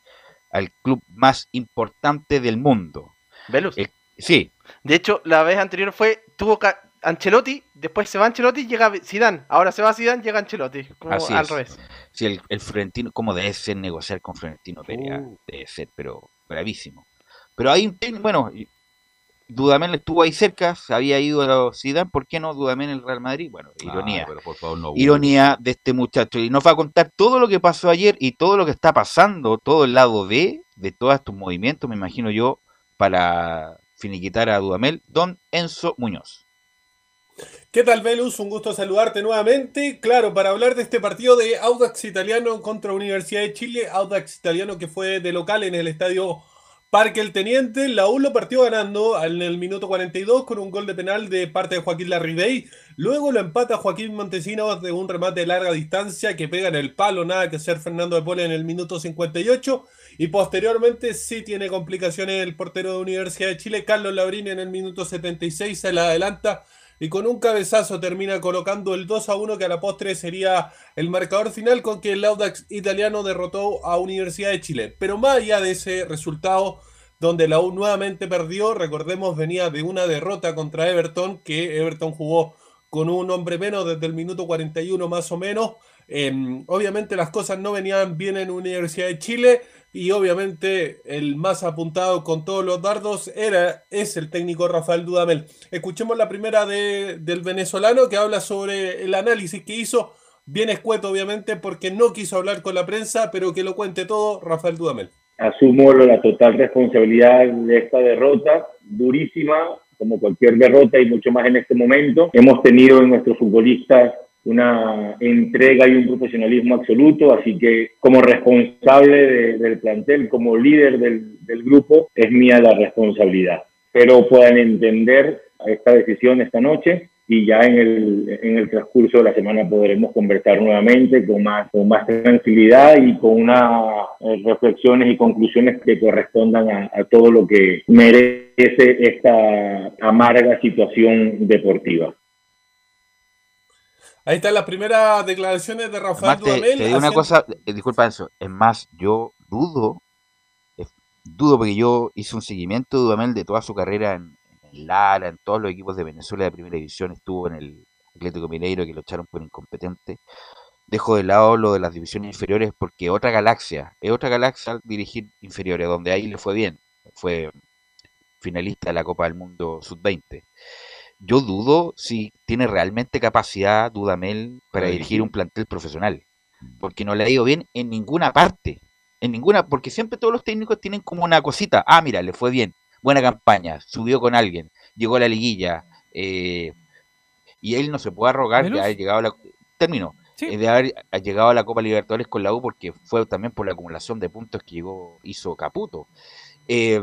al club más importante del mundo. ¿Velus? sí. De hecho, la vez anterior fue, tuvo Ancelotti, después se va Ancelotti, llega Zidane. Ahora se va Zidane, llega Ancelotti. Como Así al es. revés. Sí, el, el Florentino, ¿cómo debe ser negociar con Florentino Pérez? Uh. Debe ser, pero bravísimo. Pero hay un bueno, y- Dudamel estuvo ahí cerca, se había ido a Zidane, ¿por qué no Dudamel en el Real Madrid? Bueno, ironía. Ah, pero por favor, no ironía de este muchacho. Y nos va a contar todo lo que pasó ayer y todo lo que está pasando, todo el lado B de todos estos movimientos, me imagino yo, para finiquitar a Dudamel, don Enzo Muñoz. ¿Qué tal, Velus? Un gusto saludarte nuevamente. Claro, para hablar de este partido de Audax Italiano contra Universidad de Chile, Audax Italiano que fue de local en el estadio Parque El Teniente, la U lo partió ganando en el minuto 42 con un gol de penal de parte de Joaquín Larribey. Luego lo empata Joaquín Montesinos de un remate de larga distancia que pega en el palo, nada que hacer Fernando de Pole en el minuto 58. Y posteriormente sí tiene complicaciones el portero de Universidad de Chile, Carlos Labrini, en el minuto 76 se la adelanta y con un cabezazo termina colocando el 2 a 1 que a la postre sería el marcador final con que el Audax italiano derrotó a Universidad de Chile. Pero más allá de ese resultado donde la U nuevamente perdió, recordemos venía de una derrota contra Everton, que Everton jugó con un hombre menos desde el minuto 41 más o menos. Eh, obviamente las cosas no venían bien en Universidad de Chile y obviamente el más apuntado con todos los dardos era, es el técnico Rafael Dudamel. Escuchemos la primera de- del venezolano que habla sobre el análisis que hizo, bien escueto obviamente porque no quiso hablar con la prensa, pero que lo cuente todo Rafael Dudamel. asumo la total responsabilidad de esta derrota, durísima, como cualquier derrota y mucho más en este momento. Hemos tenido en nuestros futbolistas una entrega y un profesionalismo absoluto, así que como responsable de- del plantel, como líder del, del grupo, es mía la responsabilidad. Pero puedan entender esta decisión esta noche y ya en el, en el transcurso de la semana podremos conversar nuevamente con más, con más tranquilidad y con unas eh, reflexiones y conclusiones que correspondan a, a todo lo que merece esta amarga situación deportiva. Ahí están las primeras declaraciones de Rafael Además, Dudamel. te digo una cosa, eh, disculpa eso, es más, yo dudo, eh, dudo porque yo hice un seguimiento de Dudamel de toda su carrera en, en Lara, en todos los equipos de Venezuela de primera división, estuvo en el Atlético Mineiro que lo echaron por incompetente. Dejo de lado lo de las divisiones inferiores porque otra galaxia, es otra galaxia al dirigir inferiores, donde ahí le fue bien, fue finalista de la Copa del Mundo Sub-20. Yo dudo si tiene realmente capacidad Dudamel para dirigir un plantel profesional. porque no le ha ido bien en ninguna parte. En ninguna, porque siempre todos los técnicos tienen como una cosita. Ah, mira, le fue bien, buena campaña, subió con alguien, llegó a la liguilla, eh, y él no se puede arrogar de haber llegado a la. Termino. eh, De haber llegado a la Copa Libertadores con la U porque fue también por la acumulación de puntos que llegó, hizo Caputo. Eh,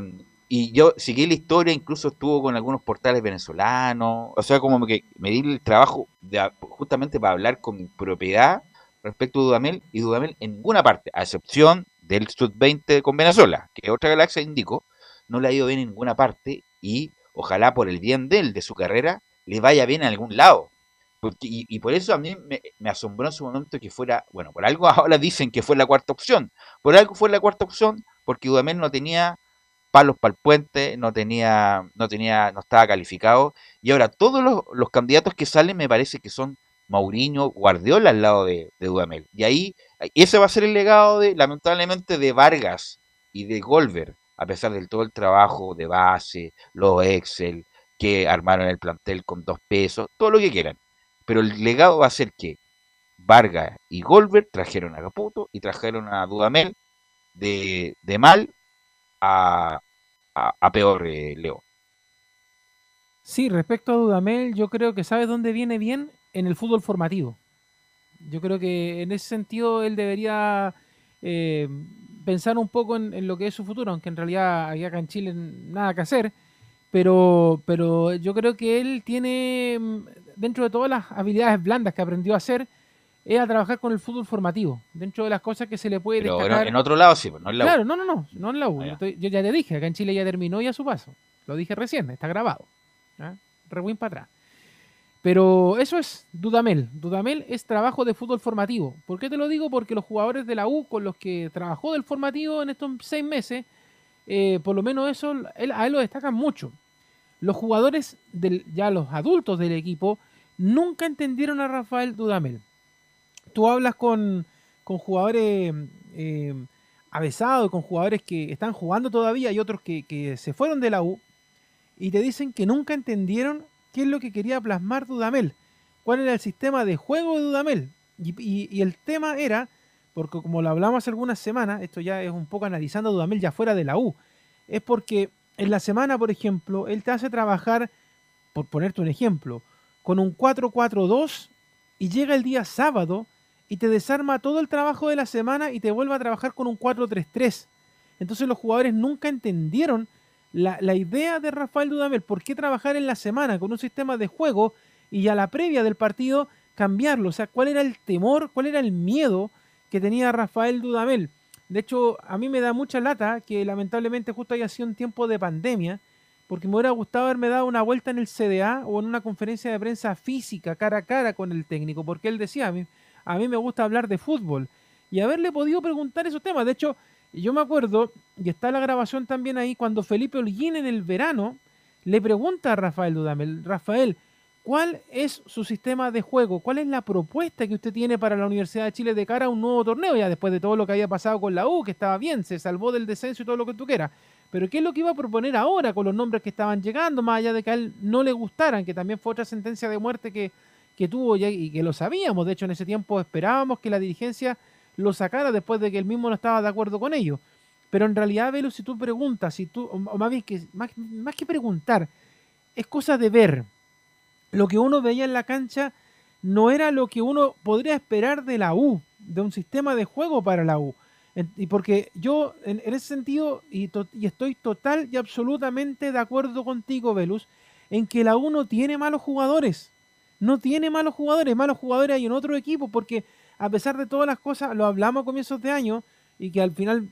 y yo seguí la historia, incluso estuvo con algunos portales venezolanos, o sea, como que me di el trabajo de, justamente para hablar con propiedad respecto a Dudamel, y Dudamel en ninguna parte, a excepción del Sud-20 con Venezuela, que otra galaxia indicó, no le ha ido bien en ninguna parte, y ojalá por el bien de él, de su carrera, le vaya bien en algún lado. Porque, y, y por eso a mí me, me asombró en su momento que fuera, bueno, por algo ahora dicen que fue la cuarta opción, por algo fue la cuarta opción, porque Dudamel no tenía palos para el puente, no tenía, no tenía, no estaba calificado. Y ahora todos los, los candidatos que salen me parece que son Mauriño, Guardiola al lado de, de Dudamel. Y ahí, ese va a ser el legado de, lamentablemente, de Vargas y de Golver, a pesar de todo el trabajo de base, los Excel, que armaron el plantel con dos pesos, todo lo que quieran. Pero el legado va a ser que Vargas y Golver trajeron a Caputo y trajeron a Dudamel de, de mal a, a, peor, eh, Leo. Sí, respecto a Dudamel, yo creo que sabe dónde viene bien en el fútbol formativo. Yo creo que en ese sentido él debería eh, pensar un poco en, en lo que es su futuro, aunque en realidad aquí acá en Chile nada que hacer. Pero, pero yo creo que él tiene, mm, dentro de todas las habilidades blandas que aprendió a hacer, es a trabajar con el fútbol formativo. Dentro de las cosas que se le puede Pero destacar. en otro lado sí, pero no en la U. Claro, no, no, no, no en la U. Ah, yo, ya. estoy- yo ya te dije, acá en Chile ya terminó y a su paso. Lo dije recién, está grabado. ¿ah? Rewind para atrás. Pero eso es Dudamel. Dudamel es trabajo de fútbol formativo. ¿Por qué te lo digo? Porque los jugadores de la U con los que trabajó del formativo en estos seis meses, eh, por lo menos eso él- a él lo destacan mucho. Los jugadores, del, ya los adultos del equipo, nunca entendieron a Rafael Dudamel. Tú hablas con, con jugadores eh, avesados, con jugadores que están jugando todavía y otros que, se fueron de la U y te dicen que nunca entendieron qué es lo que quería plasmar Dudamel, cuál era el sistema de juego de Dudamel. Y- y el tema era, porque como lo hablamos hace algunas semanas, esto ya es un poco analizando a Dudamel ya fuera de la U, es porque en la semana, por ejemplo, él te hace trabajar, por ponerte un ejemplo, con un 4-4-2 y llega el día sábado y te desarma todo el trabajo de la semana y te vuelve a trabajar con un 4-3-3. Entonces los jugadores nunca entendieron la, la idea de Rafael Dudamel, por qué trabajar en la semana con un sistema de juego y a la previa del partido cambiarlo. O sea, cuál era el temor, cuál era el miedo que tenía Rafael Dudamel. De hecho, a mí me da mucha lata que lamentablemente justo haya sido un tiempo de pandemia, porque me hubiera gustado haberme dado una vuelta en el CDA o en una conferencia de prensa física, cara a cara con el técnico, porque él decía, a mí, a mí me gusta hablar de fútbol, y haberle podido preguntar esos temas. De hecho, yo me acuerdo, y está la grabación también ahí, cuando Felipe Holguín en el verano le pregunta a Rafael Dudamel, Rafael, ¿cuál es su sistema de juego? ¿Cuál es la propuesta que usted tiene para la Universidad de Chile de cara a un nuevo torneo? Ya después de todo lo que había pasado con la U, que estaba bien, se salvó del descenso y todo lo que tú quieras. Pero ¿qué es lo que iba a proponer ahora con los nombres que estaban llegando, más allá de que a él no le gustaran, que también fue otra sentencia de muerte que, que tuvo ya- y que lo sabíamos? De hecho, en ese tiempo esperábamos que la dirigencia lo sacara después de que él mismo no estaba de acuerdo con ello. Pero en realidad, Velo, si tú preguntas, si tú, o más bien que más, que preguntar, es cosa de ver. Lo que uno veía en la cancha no era lo que uno podría esperar de la U, de un sistema de juego para la U. Y porque yo, en, ese sentido, y, y estoy total y absolutamente de acuerdo contigo, Velus, en que la U no tiene malos jugadores. No tiene malos jugadores. Malos jugadores hay en otro equipo, porque a pesar de todas las cosas, lo hablamos a comienzos de año, y que al final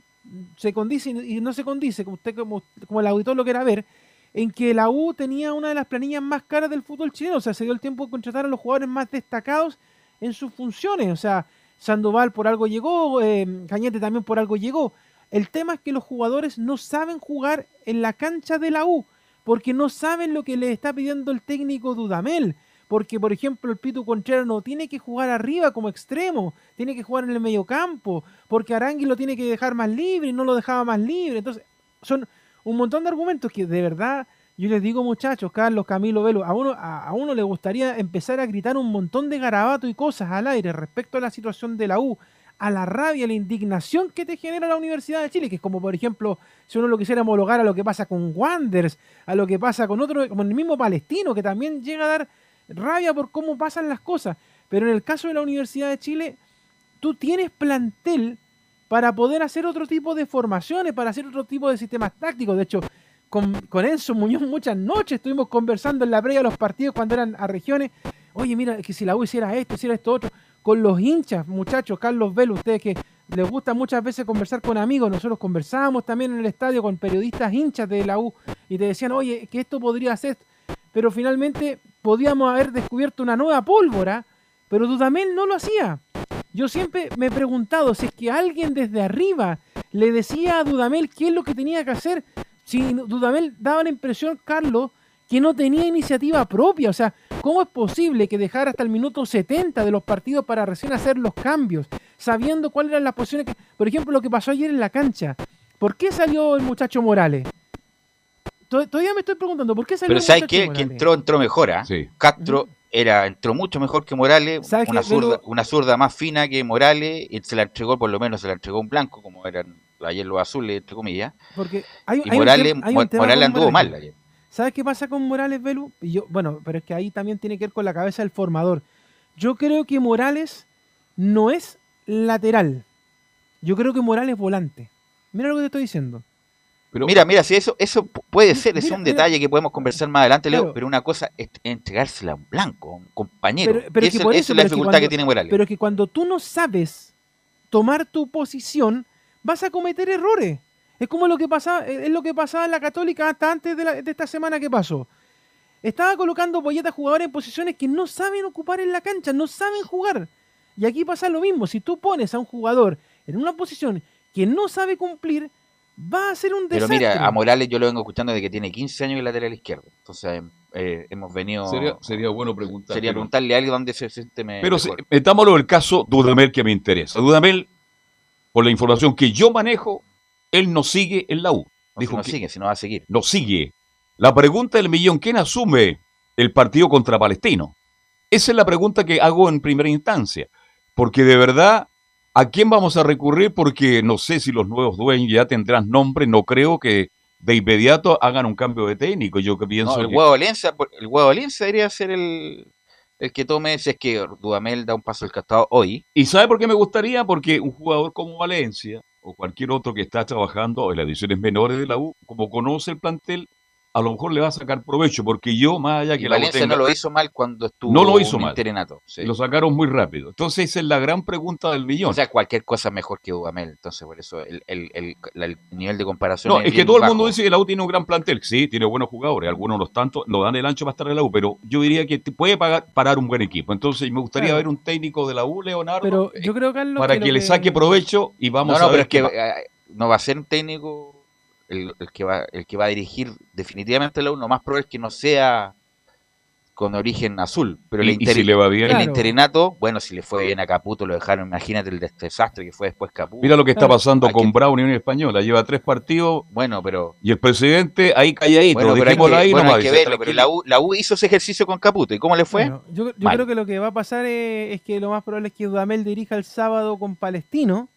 se condice y no se condice, como usted como, como el auditor lo quiera ver, en que la U tenía una de las planillas más caras del fútbol chileno, o sea, se dio el tiempo de contratar a los jugadores más destacados en sus funciones, o sea, Sandoval por algo llegó, eh, Cañete también por algo llegó. El tema es que los jugadores no saben jugar en la cancha de la U, porque no saben lo que les está pidiendo el técnico Dudamel. Porque, por ejemplo, el Pitu Contreras no tiene que jugar arriba como extremo, tiene que jugar en el mediocampo, porque Arangui lo tiene que dejar más libre y no lo dejaba más libre. Entonces, son un montón de argumentos que de verdad Yo les digo, muchachos, Carlos, Camilo, Velo, a uno, a, uno le gustaría empezar a gritar un montón de garabato y cosas al aire respecto a la situación de la U, a la rabia, a la indignación que te genera la Universidad de Chile, que es como, por ejemplo, si uno lo quisiera homologar a lo que pasa con Wanders, a lo que pasa con otro, como el mismo Palestino, que también llega a dar rabia por cómo pasan las cosas. Pero en el caso de la Universidad de Chile, tú tienes plantel para poder hacer otro tipo de formaciones, para hacer otro tipo de sistemas tácticos. De hecho, con, con Enzo Muñoz muchas noches estuvimos conversando en la previa de los partidos cuando eran a regiones. Oye, mira, que si la U hiciera esto, hiciera esto otro. Con los hinchas, muchachos, Carlos Velo, ustedes que les gusta muchas veces conversar con amigos, nosotros conversábamos también en el estadio con periodistas hinchas de la U y te decían, oye, que esto podría ser, pero finalmente podíamos haber descubierto una nueva pólvora, pero Dudamel no lo hacía. Yo siempre me he preguntado si es que alguien desde arriba le decía a Dudamel qué es lo que tenía que hacer. Si Dudamel daba la impresión, Carlos, que no tenía iniciativa propia. O sea, ¿cómo es posible que dejara hasta el minuto 70 de los partidos para recién hacer los cambios? Sabiendo cuáles eran las posiciones que... Por ejemplo, lo que pasó ayer en la cancha. ¿Por qué salió el muchacho Morales? To- Todavía me estoy preguntando, ¿por qué salió Pero ¿sabes qué? Que entró, entró mejor, ¿ah? Castro era, entró mucho mejor que Morales, ¿Sabes una zurda, Pero- una zurda más fina que Morales, y se la entregó, por lo menos se la entregó un blanco, como eran ayer los azules, entre comillas. Porque hay, y hay Morales, hay un Morales anduvo Morales. mal ayer. ¿Sabes qué pasa con Morales, Belu? Y Yo, bueno, pero es que ahí también tiene que ver con la cabeza del formador. Yo creo que Morales no es lateral. Yo creo que Morales es volante. Mira lo que te estoy diciendo. Mira, mira, si eso, eso pu- puede ser, es un mira. detalle que podemos conversar más adelante, Leo, Claro. pero una cosa es entregársela a un blanco, a un compañero. Pero, pero es que eso- es la pero que dificultad que cuando- tiene Morales. Pero es que cuando tú no sabes tomar tu posición, vas a cometer errores. Es como lo que pasaba, es lo que pasaba en la Católica hasta antes de, la- de esta semana que pasó. Estaba colocando Poyeta jugadores en posiciones que no saben ocupar en la cancha, no saben jugar. Y aquí pasa lo mismo. Si tú pones a un jugador en una posición que no sabe cumplir, va a ser un Pero desastre. mira, a Morales yo lo vengo escuchando de que tiene 15 años en lateral izquierdo. Entonces, eh, hemos venido. Sería, sería bueno preguntar. Sería pero- preguntarle a alguien dónde se siente me- Pero si- metámoslo el caso Dudamel que me interesa. Dudamel, por la información que yo manejo, él no sigue en la U. No, si no sigue, si no va a seguir. No sigue. La pregunta del millón, ¿quién asume el partido contra Palestino? Esa es la pregunta que hago en primera instancia. Porque de verdad, ¿a quién vamos a recurrir? Porque no sé si los nuevos dueños ya tendrán nombre. No creo que de inmediato hagan un cambio de técnico. Yo que pienso No, el que- huevo Valencia, el Valencia debería ser el, el que tome, si es que Dudamel da un paso al costado hoy. ¿Y sabe por qué me gustaría? Porque un jugador como Valencia o cualquier otro que está trabajando en las divisiones menores de la U, como conoce el plantel, a lo mejor le va a sacar provecho, porque yo, más allá que Y la U Valencia tenga- no lo hizo mal cuando estuvo No lo hizo en mal. Sí. lo sacaron muy rápido. Entonces esa es la gran pregunta del millón. O sea, cualquier cosa mejor que Dudamel. Entonces, por eso el, el- el- la- el nivel de comparación no, es que bien todo el mundo dice que la U tiene un gran plantel. Sí, tiene buenos jugadores. Algunos no tanto, no dan el ancho para estar en la U, pero yo diría que puede pagar, parar un buen equipo. Entonces me gustaría Claro. ver un técnico de la U, Leonardo, Pero yo creo, Carlos, para que le que- saque provecho y vamos no, no, a ver pero es que va- eh, no va a ser un técnico el, el que va el que va a dirigir definitivamente la U, lo más probable es que no sea con origen azul, pero el, y si le va bien. el Claro. interinato, bueno, si le fue bien a Caputo, lo dejaron, imagínate el des- desastre que fue después Caputo. Mira lo que está pasando Hay con y Unión Española. Lleva tres partidos Bueno, pero y el presidente ahí calladito. bueno, pero hay dejémoslo que, ahí bueno, nomás, hay que dice, verlo, pero la U, la U hizo ese ejercicio con Caputo, ¿y cómo le fue? Bueno, yo yo creo que lo que va a pasar es, es que lo más probable es que Dudamel dirija el sábado con Palestino.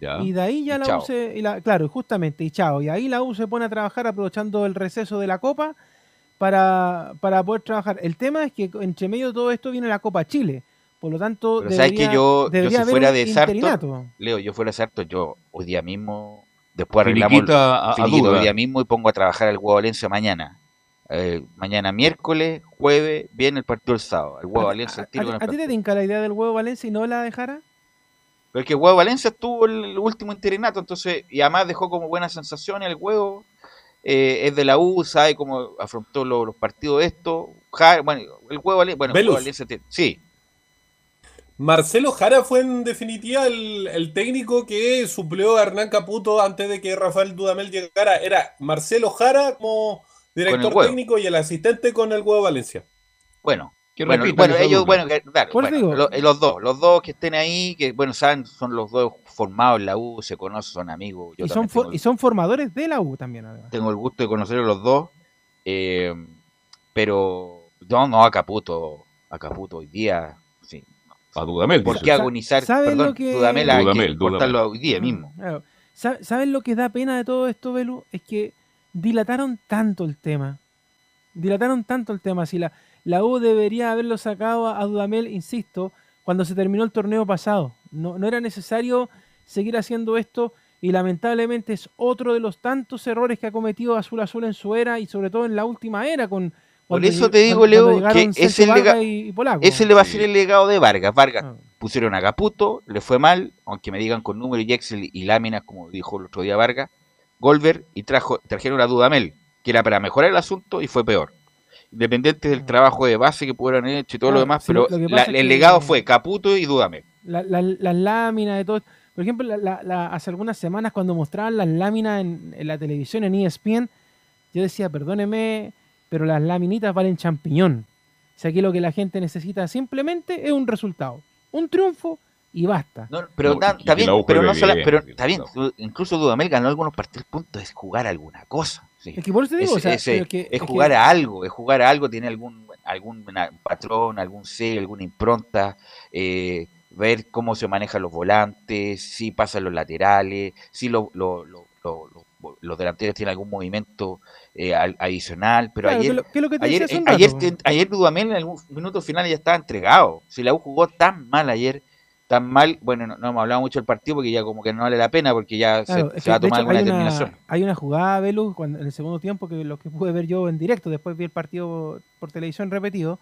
Ya. Y de ahí ya Y la chao. U se, y la- claro, justamente, y chao. Y ahí la U se pone a trabajar aprovechando el receso de la Copa para, para poder trabajar. El tema es que entre medio de todo esto viene la Copa Chile. Por lo tanto, Pero sabes que debería- yo, yo debería si fuera de Sarto, interinato. Leo, yo fuera de Sarto, yo hoy día mismo, después arreglamos Finiquita a- a hoy día mismo y pongo a trabajar al Huevo Valencia mañana. Eh, mañana miércoles, jueves, viene el partido el sábado. El Huevo ¿A, Valencia a- al tiro a- con el a ti te tinca la idea del huevo Valencia y no la dejara? Pero es que el Huevo Valencia estuvo el último interinato, entonces, y además dejó como buena sensación el Huevo. eh, es de la U, sabe cómo afrontó lo- los partidos esto. Ja- bueno, el Huevo Valencia, bueno, Huevo. Valencia sí, Marcelo Jara fue en definitiva el, el técnico que suplió a Hernán Caputo antes de que Rafael Dudamel llegara. Era Marcelo Jara como director técnico y el asistente con el Huevo Valencia. Bueno, Que bueno, bueno, que ellos, bueno, que- claro, bueno, los dos, los dos que estén ahí, que bueno, saben, son los dos formados en la U, se conocen, son amigos. Yo Y son, también for- tengo, y son formadores de la U también. además. tengo el gusto de conocerlos los dos. Eh, pero no, no, a Caputo, a Caputo hoy día, sí. A Dudamel. ¿Por dice. qué agonizar? ¿Saben Perdón, lo que- Dudamel hay que Dudamel, cortarlo Dudamel. hoy día mismo. Claro. Sa- ¿Saben lo que da pena de todo esto, Belu? Es que dilataron tanto el tema. Dilataron tanto el tema. Si la, la U debería haberlo sacado a, Dudamel, insisto, cuando se terminó el torneo pasado. No, no era necesario seguir haciendo esto y lamentablemente es otro de los tantos errores que ha cometido Azul Azul en su era y sobre todo en la última era con... Por eso te digo, Leo, que ese, lega- Vargas y, y Polaco. ese le va a ser el legado de Vargas. Vargas Ah. pusieron a Caputo, le fue mal, aunque me digan con número y Excel y láminas, como dijo el otro día Vargas, Golver y trajo, trajeron a Dudamel, que era para mejorar el asunto y fue peor. Independiente del trabajo de base que pudieron haber hecho y todo lo Ah, demás, sí, pero lo la- el que- legado fue Caputo y Dudamel. La- la- las láminas de todo. Por ejemplo, la- la- la- hace algunas semanas cuando mostraban las láminas en, en la televisión, en ESPN, yo decía, perdóneme, pero las laminitas valen champiñón. O sea, aquí lo que la gente necesita simplemente es un resultado. Un triunfo y basta. No, pero No, está bien, pero no sola- bien, pero está bien, no. incluso Dudamel ganó algunos partidos, el punto es jugar alguna cosa. Sí. Es que por eso te digo, Es, o sea, ese- pero que- es es que- jugar a algo, es jugar a algo, tiene algún, algún patrón, algún sello, alguna impronta, eh, ver cómo se manejan los volantes, si pasan los laterales, si lo- lo- lo- lo- lo- los delanteros tienen algún movimiento eh, al- adicional, pero Claro, ayer, que lo- que lo que te ayer, decía hace un ayer, rato. te- ayer Dudamel en algún minuto final ya estaba entregado, si la U jugó tan mal ayer, tan mal, bueno, no, no hemos hablado mucho del partido porque ya como que no vale la pena porque ya se- Claro, se, es que, va a de tomar hecho, alguna hay una- determinación. Hay una jugada, Velu, cuando, en el segundo tiempo, que lo que pude ver yo en directo, después vi el partido por televisión repetido,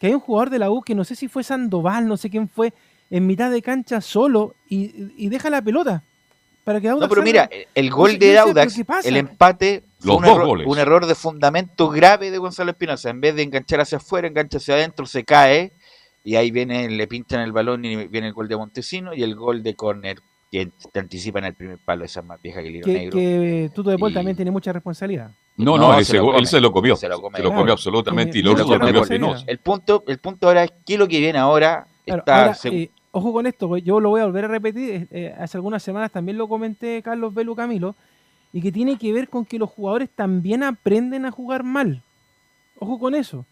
que hay un jugador de la U que no sé si fue Sandoval, no sé quién fue, en mitad de cancha solo y, y deja la pelota. Para que No, Audax pero salga. mira, el gol de ¿pero Audax, el empate, Los un, dos error, goles. un error de fundamento grave de Gonzalo Espinosa. En vez de enganchar hacia afuera, engancha hacia adentro, se cae y ahí viene, le pinchan el balón y viene el gol de Montesino y el gol de córner que te anticipa en el primer palo, esa es más vieja que el hilo que, negro. que Tuto de Paul Y- también tiene mucha responsabilidad. No, No, no, se ese lo gol- él se lo comió. se lo come. Se lo Claro. comió absolutamente y lo Se otro lo se lo come comió Espinosa. El punto, el punto ahora es que lo que viene ahora Claro, está ahora, seg- eh, ojo con esto, yo lo voy a volver a repetir. eh, eh, hace algunas semanas también lo comenté Carlos Velu Camilo, y que tiene que ver con que los jugadores también aprenden a jugar mal. Ojo con eso,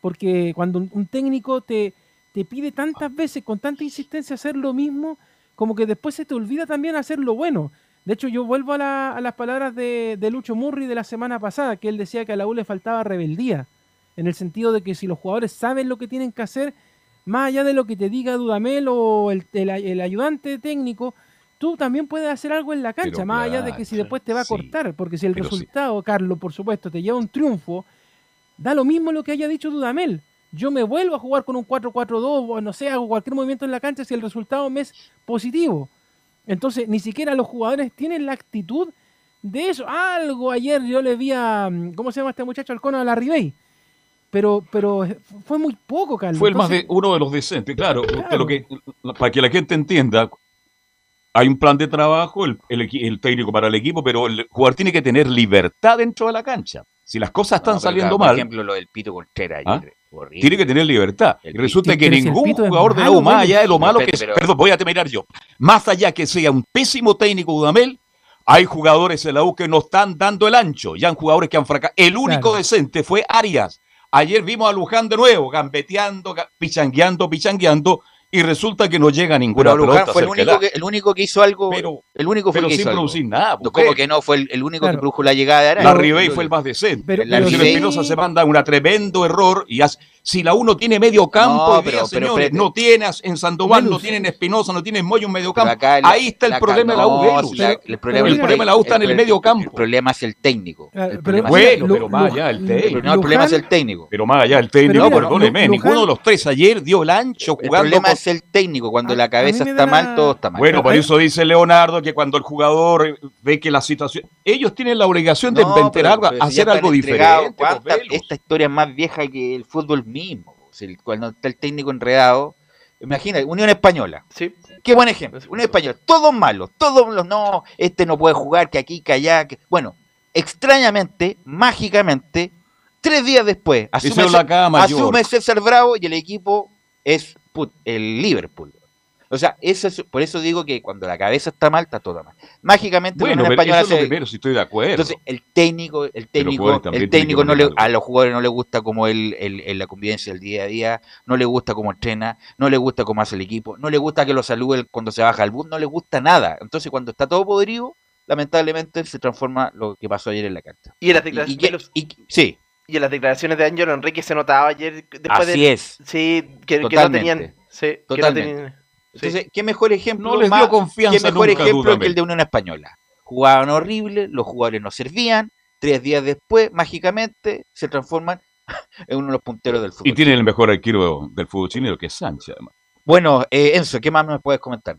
porque cuando un, un técnico te, te pide tantas veces, con tanta insistencia, hacer lo mismo, como que después se te olvida también hacer lo bueno. De hecho, yo vuelvo a, la- a las palabras de, de Lucho Murri de la semana pasada, que él decía que a la U le faltaba rebeldía, en el sentido de que si los jugadores saben lo que tienen que hacer, más allá de lo que te diga Dudamel o el, el- el ayudante técnico, tú también puedes hacer algo en la cancha, Pero más allá de que si después te va a sí, cortar, porque si el sí. resultado, Carlos, por supuesto, te lleva un triunfo, da lo mismo lo que haya dicho Dudamel. Yo me vuelvo a jugar con un 4-4-2 o no sé, hago cualquier movimiento en la cancha si el resultado me es positivo. Entonces, ni siquiera los jugadores tienen la actitud de eso. Algo ayer yo le vi a, mm, ¿cómo se llama este muchacho? Al cono a la Ribey. Pero, pero fue muy poco, Carlos. Fue el más de, uno de los decentes, claro, Claro. Lo que, para que la gente entienda, hay un plan de trabajo, el, el técnico para el equipo, pero el jugador tiene que tener libertad dentro de la cancha. Si las cosas están No, saliendo claro, Por mal, ejemplo, lo del Pito Contreras ¿Ah? Horrible. tiene que tener libertad. El Y resulta que ningún jugador de la U, más allá de lo malo que es, pero- perdón, voy a terminar yo, más allá que sea un pésimo técnico Dudamel, hay jugadores en la U que no están dando el ancho, ya han jugadores que han fracasado. El único Claro. decente fue Arias. Ayer vimos a Luján de nuevo, gambeteando, ga- pichangueando, pichangueando, y resulta que no llega ninguna Pero pelota fue el único, que, el único que hizo algo. Pero- el único fue pero que sin hizo algo. producir nada. No, ¿Cómo ve. que no? Fue el, el único Claro. que produjo la llegada de La Araya. Ribey fue el más decente. Pero- sí. Espinosa se manda un tremendo error y hace- si la uno tiene medio campo, No, día, pero- señores, no tiene en Sandoval, no Velus. tiene en Espinosa, no tiene en Moyo un medio campo. acá la- Ahí está el la- problema de la U, no, Velus. si la- el problema, el problema de la U está en el el- medio campo. El problema es el técnico. El problema Bueno, pero más allá técnico. no, el problema es el técnico. Pero más allá del técnico, perdóneme, ninguno de los tres ayer dio el ancho El jugando. problema con- es el técnico. Cuando A- la cabeza está da mal, todo está mal. Bueno, por eso dice Leonardo que cuando el jugador ve que la situación. Ellos tienen la obligación de No, inventar algo, hacer algo diferente. pues, ¿cuánta- Velus. esta historia es más vieja que el fútbol mismo. Si Cuando está el técnico enredado. Imagina, Unión Española. Sí. Qué buen ejemplo. Unión Española. Todos malos. Todos los no. Este no puede jugar, que aquí, que allá. que- Bueno, extrañamente, mágicamente, tres días después, asume, asume. César Bravo y el equipo es put- el Liverpool. O sea, eso es- por eso digo que cuando la cabeza está mal, está todo mal. Mágicamente Bueno, la Unión pero Española eso es lo se- primero, si estoy de acuerdo. Entonces, el técnico, el técnico, el técnico no le, a los jugadores no les gusta como él, él- él la convivencia del día a día, no le gusta cómo entrena, no le gusta cómo hace el equipo, no le gusta que lo salude cuando se baja al bus, no le gusta nada. Entonces, cuando está todo podrido, lamentablemente se transforma lo que pasó ayer en la cancha. Y en las Y- y declaraciones, que- y- sí, y en las declaraciones de Ángelo Enrique se notaba ayer después Así de, es. Sí, que, que no Totalmente. tenían. Sí, que no Totalmente. tenían- Entonces, ¿qué mejor ejemplo? No les dio más- confianza ¿Qué mejor nunca, ejemplo que el de Unión Española? Jugaban horrible, los jugadores no servían, tres días después, mágicamente, se transforman en uno de los punteros del fútbol. Y tiene el mejor arquero del fútbol chileno, que es Sánchez, además. Bueno, eh, Enzo, ¿qué más me puedes comentar?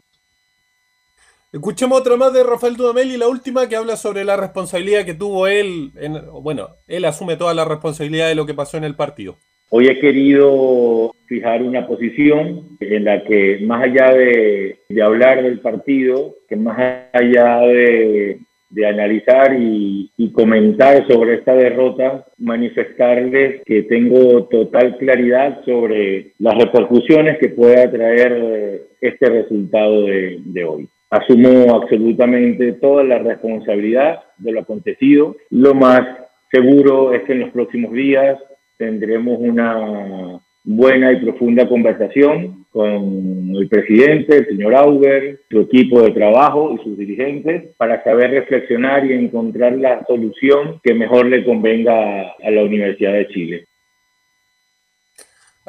Escuchemos otra más de Rafael Dudamel y la última que habla sobre la responsabilidad que tuvo él. En, bueno, él asume toda la responsabilidad de lo que pasó en el partido. Hoy he querido fijar una posición en la que más allá de, hablar del partido, que más allá de, analizar y, comentar sobre esta derrota, manifestarles que tengo total claridad sobre las repercusiones que pueda traer eh, este resultado de hoy. Asumo absolutamente toda la responsabilidad de lo acontecido. Lo más seguro es que en los próximos días tendremos una buena y profunda conversación con el presidente, el señor Auger, su equipo de trabajo y sus dirigentes para saber reflexionar y encontrar la solución que mejor le convenga a la Universidad de Chile.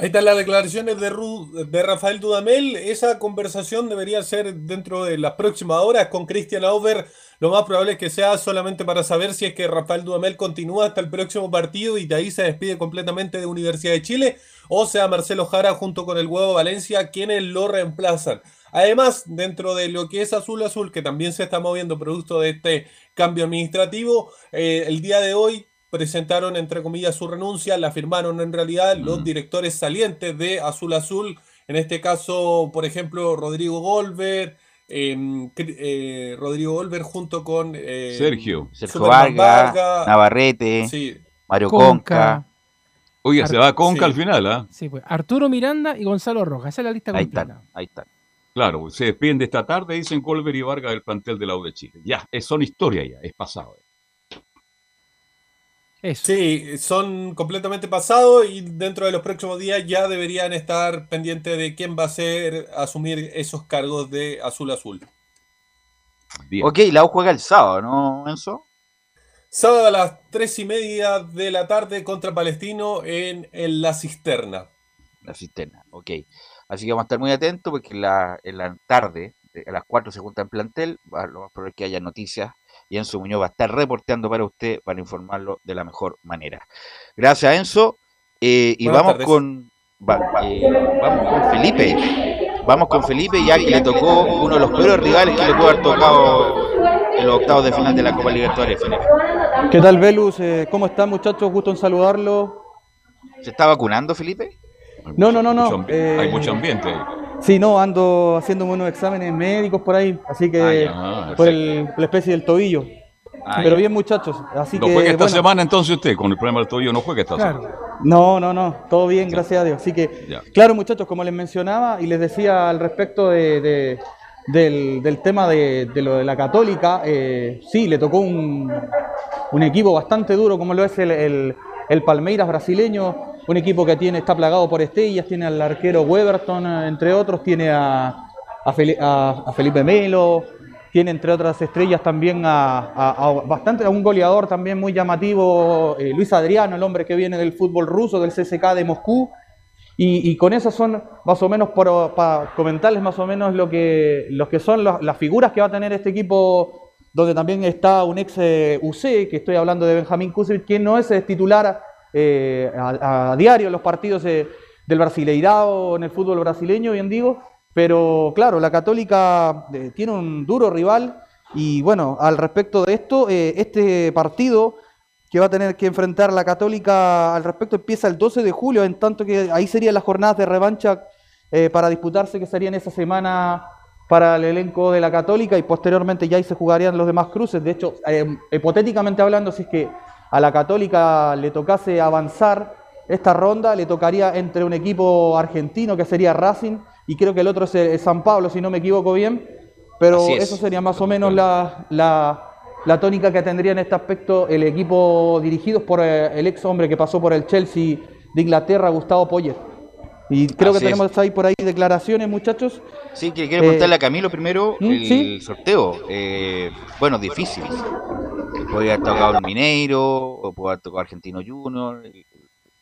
Ahí están las declaraciones de, Ru- de Rafael Dudamel. Esa conversación debería ser dentro de las próximas horas con Christian Auber. Lo más probable es que sea solamente para saber si es que Rafael Dudamel continúa hasta el próximo partido y de ahí se despide completamente de Universidad de Chile, o sea Marcelo Jara junto con el Huevo Valencia quienes lo reemplazan. Además, dentro de lo que es Azul Azul, que también se está moviendo producto de este cambio administrativo, eh, el día de hoy presentaron, entre comillas, su renuncia, la firmaron en realidad los directores salientes de Azul Azul, en este caso, por ejemplo, Rodrigo Golver, em, eh, Rodrigo Golver junto con eh, Sergio. Sergio Vargas, Navarrete, Sí. Mario Conca. Conca. Oye, se va Conca Sí. al final, ¿ah? Sí, pues Arturo Miranda y Gonzalo Rojas. Esa es la lista Ahí completa. están, ahí están. Claro, se despiden de esta tarde, dicen Colbert y Vargas del plantel de la U de Chile. Ya, es- son historia ya, es pasado. Sí, son completamente pasados y dentro de los próximos días ya deberían estar pendientes de quién va a ser asumir esos cargos de Azul Azul. Ok, la U juega el sábado, ¿no, Enzo? Sábado a las tres y media de la tarde contra Palestino en, en La Cisterna. La cisterna, ok. Así que vamos a estar muy atentos porque en la, en la tarde, a las 4 se junta en plantel, lo más probable es que haya noticias y Enzo Muñoz va a estar reporteando para usted para informarlo de la mejor manera. Gracias, Enzo. Eh, y Buenas vamos tardes. con, va- eh, vamos con Felipe. Vamos con Felipe, ya que le tocó uno de los peores rivales que le pudo haber tocado en los octavos de final de la Copa Libertadores, Felipe. ¿Qué tal, Velus? Eh, ¿Cómo están, muchachos? Gusto en saludarlo. ¿Se está vacunando, Felipe? No, no, no, no. eh, Hay mucho ambiente. Sí, no, ando haciéndome unos exámenes médicos por ahí, así que Ah, ya, por el- la especie del tobillo. Ah, Pero ya. bien, muchachos. Así no que, juega esta bueno, semana entonces usted, con el problema del tobillo no juega esta Claro. semana. No, no, no, todo bien, gracias a Dios. Así que, Ya. claro, muchachos, como les mencionaba y les decía al respecto de, de- del, del tema de, de lo de la Católica, eh, sí, le tocó un, un equipo bastante duro como lo es el, el- el Palmeiras brasileño, un equipo que tiene está plagado por estrellas, tiene al arquero Weberton, eh, entre otros, tiene a, a, Feli- a- a Felipe Melo, tiene entre otras estrellas también a, bastante a un goleador también muy llamativo, eh, Luis Adriano, el hombre que viene del fútbol ruso, del CSK de Moscú. Y, con esas son más o menos para comentarles más o menos lo que, que son las, figuras que va a tener este equipo, donde también está un ex eh, UC, que estoy hablando de Benjamín Kusevich, quien no es titular eh, a, diario los partidos eh, del Brasileirao en el fútbol brasileño, bien digo, pero claro, la Católica eh, tiene un duro rival y bueno, al respecto de esto, eh, este partido que va a tener que enfrentar la Católica al respecto empieza el 12 de julio, en tanto que ahí serían las jornadas de revancha para disputarse que serían esa semana para el elenco de la Católica y posteriormente ya ahí se jugarían los demás cruces. De hecho, hipotéticamente hablando, si es que a la Católica le tocase avanzar esta ronda, le tocaría entre un equipo argentino que sería Racing y creo que el otro es el San Pablo, si no me equivoco bien. Pero es. eso sería más o menos la, la, la tónica que tendría en este aspecto el equipo dirigido por eh, el ex hombre que pasó por el Chelsea de Inglaterra, Gustavo Poyet. Y creo Así que tenemos ahí por ahí declaraciones, muchachos. Sí, que quiero preguntarle Eh, a Camilo primero ¿Mm? el Sí. sorteo. Eh, bueno, difícil. Podría haber tocado el Mineiro, o puede haber tocado Argentino Junior.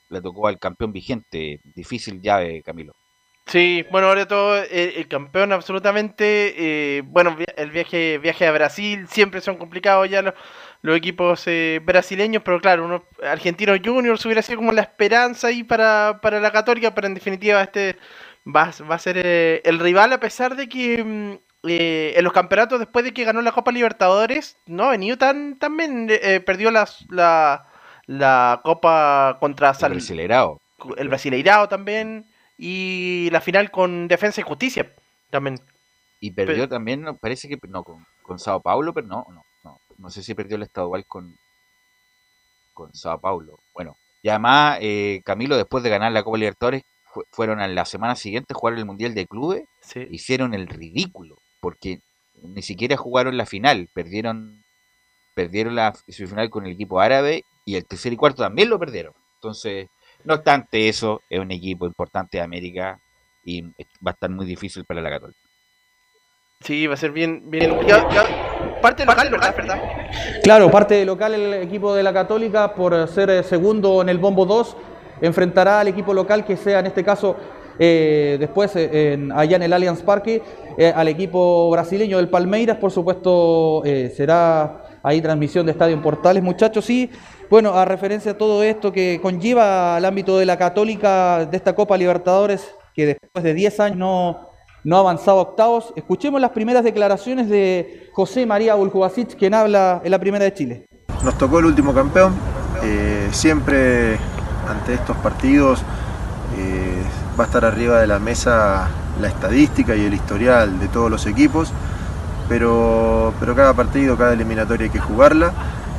Le tocó al campeón vigente. Difícil llave, Camilo. Sí, bueno, ahora todo eh, el campeón absolutamente. eh, bueno, el viaje viaje a Brasil siempre son complicados ya los, los equipos eh, brasileños, pero claro, uno argentino juniors hubiera sido como la esperanza ahí para, para la Católica, pero en definitiva este va, va a ser eh, el rival a pesar de que mm, eh, en los campeonatos después de que ganó la Copa Libertadores no ha venido tan, tan bien, eh, perdió las, la, la Copa contra San, Brasileirao. el Brasileirao también y la final con Defensa y Justicia también. Y perdió también, no, parece que no, con, con Sao Paulo, pero no, no, no. Sé si perdió el estadual con, con Sao Paulo. Bueno, y además, eh, Camilo, después de ganar la Copa Libertadores, fu- fueron a la semana siguiente a jugar el Mundial de Clubes. Hicieron el ridículo, porque ni siquiera jugaron la final, perdieron perdieron la semifinal con el equipo árabe y el tercer y cuarto también lo perdieron. Entonces, no obstante eso, es un equipo importante de América y va a estar muy difícil para la Católica. Sí, va a ser bien, bien complicado. Parte local, ¿verdad? ¿verdad? Claro, parte de local el equipo de la Católica por ser eh, segundo en el Bombo 2 enfrentará al equipo local que sea en este caso eh, después eh, en- allá en el Allianz Parque eh, al equipo brasileño del Palmeiras, por supuesto será ahí transmisión de Estadio en Portales, muchachos, y bueno, a referencia a todo esto que conlleva al ámbito de la Católica de esta Copa Libertadores que después de 10 años no no ha avanzado a octavos. Escuchemos las primeras declaraciones de José María Buljubasic, quien habla en la Primera de Chile. Nos tocó el último campeón. eh, siempre ante estos partidos eh, va a estar arriba de la mesa la estadística y el historial de todos los equipos. Pero, pero cada partido, cada eliminatoria hay que jugarla.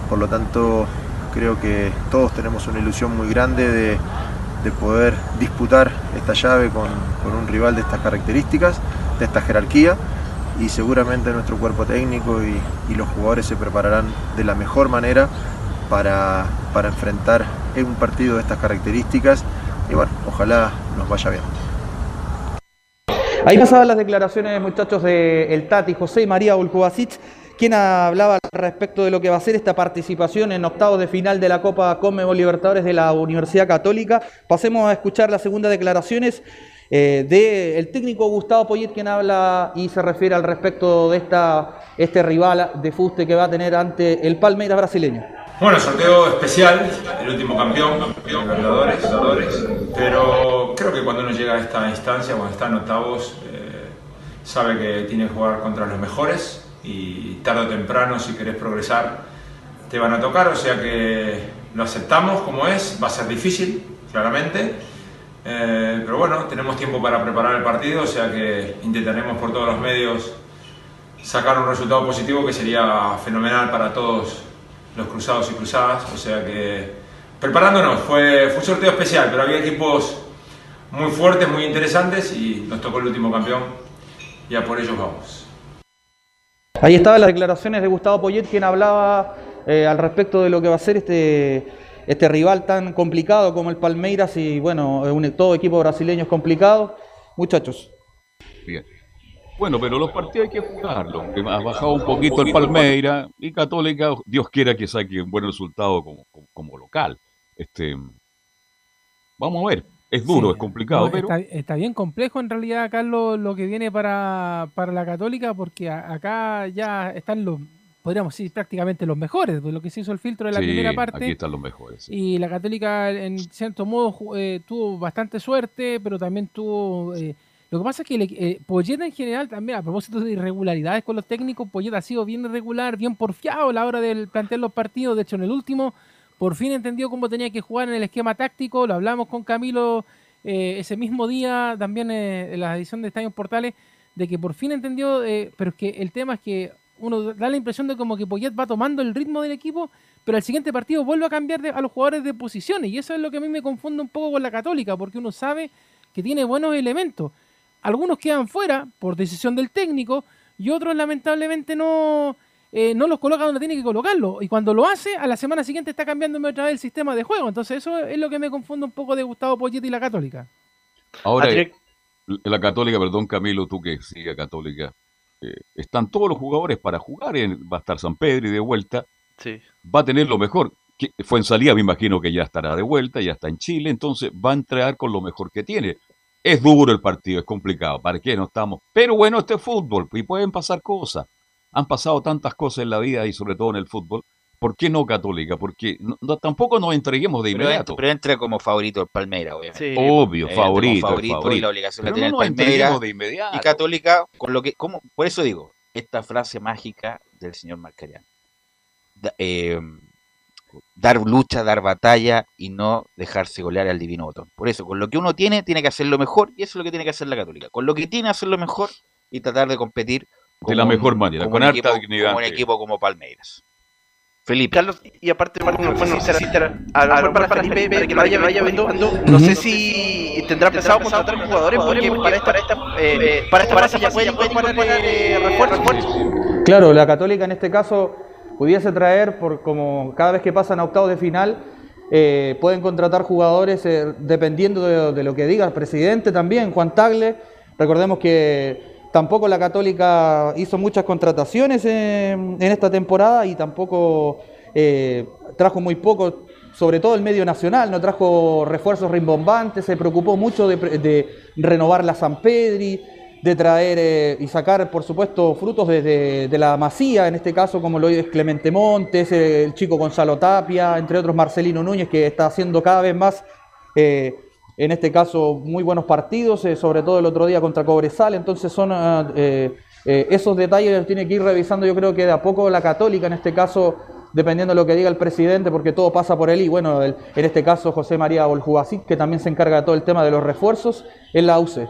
Por lo tanto, creo que todos tenemos una ilusión muy grande de, de poder disputar esta llave con, con un rival de estas características, de esta jerarquía y seguramente nuestro cuerpo técnico y, y los jugadores se prepararán de la mejor manera para, para enfrentar un partido de estas características y bueno, ojalá nos vaya bien. Ahí pasaban las declaraciones, muchachos, de Tati José María Buljubasic, quien hablaba al respecto de lo que va a ser esta participación en octavos de final de la Copa Conmebol Libertadores de la Universidad Católica. Pasemos a escuchar las segundas declaraciones eh, del técnico Gustavo Poyet, quien habla y se refiere al respecto de esta, este rival de fuste que va a tener ante el Palmeiras brasileño. Bueno, sorteo especial, el último campeón, campeón Libertadores, Libertadores, pero creo que cuando uno llega a esta instancia, cuando está en octavos, eh, sabe que tiene que jugar contra los mejores y tarde o temprano, si querés progresar, te van a tocar, o sea que lo aceptamos como es, va a ser difícil, claramente, eh, pero bueno, tenemos tiempo para preparar el partido, o sea que intentaremos por todos los medios sacar un resultado positivo que sería fenomenal para todos los cruzados y cruzadas, o sea que preparándonos, fue, fue un sorteo especial, pero había equipos muy fuertes, muy interesantes y nos tocó el último campeón, ya por ellos vamos. Ahí estaban las declaraciones de Gustavo Poyet, quien hablaba eh, al respecto de lo que va a ser este, este rival tan complicado como el Palmeiras y bueno, un, todo equipo brasileño es complicado. Muchachos. Bien. Bueno, pero los partidos hay que jugarlos. Ha bajado un poquito el Palmeira y Católica, Dios quiera que saque un buen resultado como, como, como local. Este, vamos a ver. Es duro, Sí, es complicado, no, pero está, está bien complejo en realidad, Carlos, lo que viene para, para la Católica, porque a- acá ya están los, podríamos decir, prácticamente los mejores, lo que se hizo el filtro de la sí, primera parte. aquí están los mejores. sí. Y la Católica, en cierto modo, eh, tuvo bastante suerte, pero también tuvo. eh, lo que pasa es que eh, en general, también a propósito de irregularidades con los técnicos, Poyet ha sido bien irregular, bien porfiado a la hora de plantear los partidos. De hecho, en el último, por fin entendió cómo tenía que jugar en el esquema táctico. Lo hablamos con Camilo eh, ese mismo día, también eh, en la edición de Estadio Portales, de que por fin entendió. eh, pero es que el tema es que uno da la impresión de como que Poyet va tomando el ritmo del equipo pero al siguiente partido vuelve a cambiar de- a los jugadores de posiciones. Y eso es lo que a mí me confunde un poco con la Católica, porque uno sabe que tiene buenos elementos. algunos quedan fuera por decisión del técnico y otros lamentablemente no, eh, no los coloca donde tiene que colocarlo. Y cuando lo hace, a la semana siguiente está cambiándome otra vez el sistema de juego. Entonces eso es lo que me confunde un poco de Gustavo Pochetti y la Católica. Ahora, eh, la Católica, perdón Camilo, tú que sigue Católica, eh, están todos los jugadores para jugar. En, va a estar San Pedro y de vuelta. Sí. Va a tener lo mejor. Que, fue en salida, me imagino que ya estará de vuelta, ya está en Chile, entonces va a entrar con lo mejor que tiene. Es duro el partido, es complicado. ¿Para qué no estamos? Pero bueno, este es fútbol y pueden pasar cosas. Han pasado tantas cosas en la vida y sobre todo en el fútbol. ¿Por qué no Católica? Porque no, no- tampoco nos entreguemos de inmediato. pero entra como favorito el Palmeiras, obviamente. Obvio, como favorito, favorito, favorito. y la obligación Pero la tiene no el Palmeiras. entreguemos de inmediato. Y Católica, con lo que, ¿cómo? por eso digo, esta frase mágica del señor Marcarián. Da- eh, dar lucha, dar batalla y no dejarse golear al divino botón. Por eso, con lo que uno tiene, tiene que hacerlo mejor y eso es lo que tiene que hacer la Católica. Con lo que tiene, hacerlo mejor y tratar de competir De la mejor manera, con un harta equipo- dignidad. Como un equipo como Palmeiras. Felipe. Carlos, y aparte, bueno, bueno, será- a lo mejor para Felipe, para que lo vaya viendo, no sé si tendrá pensado contratar jugadores, porque para esta, eh, para esta fase ya puede incorporar eh, refuerzos. Claro, la Católica en este caso pudiese traer, por como cada vez que pasan a octavos de final, eh, pueden contratar jugadores eh, dependiendo de, de lo que diga el presidente también, Juan Tagle. Recordemos que tampoco la Católica hizo muchas contrataciones en, esta temporada y tampoco eh, trajo muy poco, sobre todo el medio nacional, no trajo refuerzos rimbombantes, se preocupó mucho de, renovar la San Pedri, de traer eh, y sacar, por supuesto, frutos desde de la Masía, en este caso, como lo es Clemente Montes, eh, el chico Gonzalo Tapia, entre otros Marcelino Núñez, que está haciendo cada vez más, en este caso, muy buenos partidos, eh, sobre todo el otro día contra Cobresal. Entonces, son ah, eh, eh, esos detalles los tiene que ir revisando, yo creo que de a poco la Católica, en este caso, dependiendo de lo que diga el presidente, porque todo pasa por él, y bueno, el- en este caso, José María Oljubasic, que también se encarga de todo el tema de los refuerzos, en la UCE.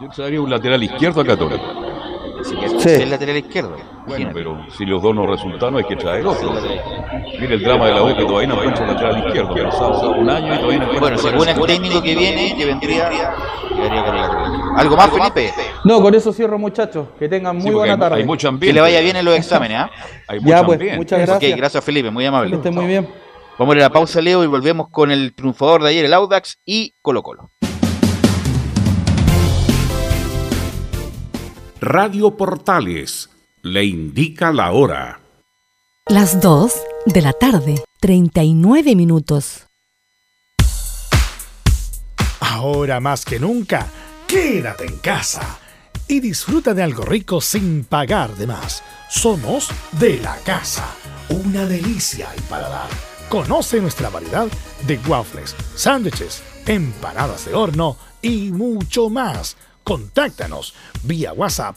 Yo traería un lateral izquierdo a Católica. Sí. el lateral izquierdo. Bueno, pero si los dos no resultaron, hay que traer otro. Mira el drama de la U que todavía no encuentra lateral izquierdo. Ha pasado un año y todavía no encuentra Bueno, según el técnico que viene, que vendría. ¿Algo más, Felipe? No, con eso cierro, muchachos. Que tengan muy buena hay- tarde. hay mucho Que le vaya bien en los exámenes, ¿ah? Hay Ya, pues, muchas gracias. Ok, gracias, Felipe, muy amable. Que estén muy bien. Vamos a ir a la pausa, Leo, y volvemos con el triunfador de ayer, el Audax y Colo Colo. Radio Portales le indica la hora. Las 2 de la tarde, 39 minutos. Ahora más que nunca, quédate en casa y disfruta de algo rico sin pagar de más. Somos de la casa, una delicia al paladar. Conoce nuestra variedad de waffles, sándwiches, empanadas de horno y mucho más. Contáctanos vía WhatsApp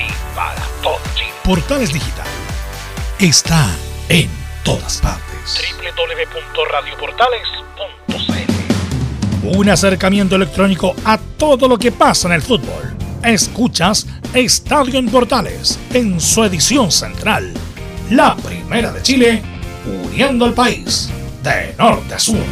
Portales Digital está en todas partes. www.radioportales.cl Un acercamiento electrónico a todo lo que pasa en el fútbol. Escuchas Estadio en Portales en su edición central. La primera de Chile, uniendo al país de norte a sur.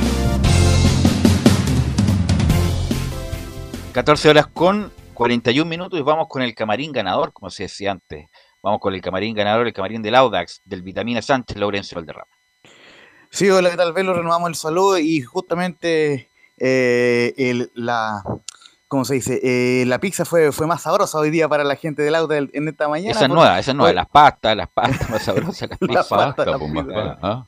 14 horas con 41 minutos y vamos con el camarín ganador, como se decía antes. Vamos con el camarín ganador, el camarín del Audax, del Vitamina Sánchez, Laurencio Valderrama. Sí, hola, ¿qué tal, Velo? Renovamos el saludo y justamente eh, el, la, ¿cómo se dice? Eh, la pizza fue, fue más sabrosa hoy día para la gente del Audax en esta mañana. Esa es nueva, esa es nueva, las pastas, las pastas más sabrosas, las pizzas. Pasta, pues, más pa- ¿ah?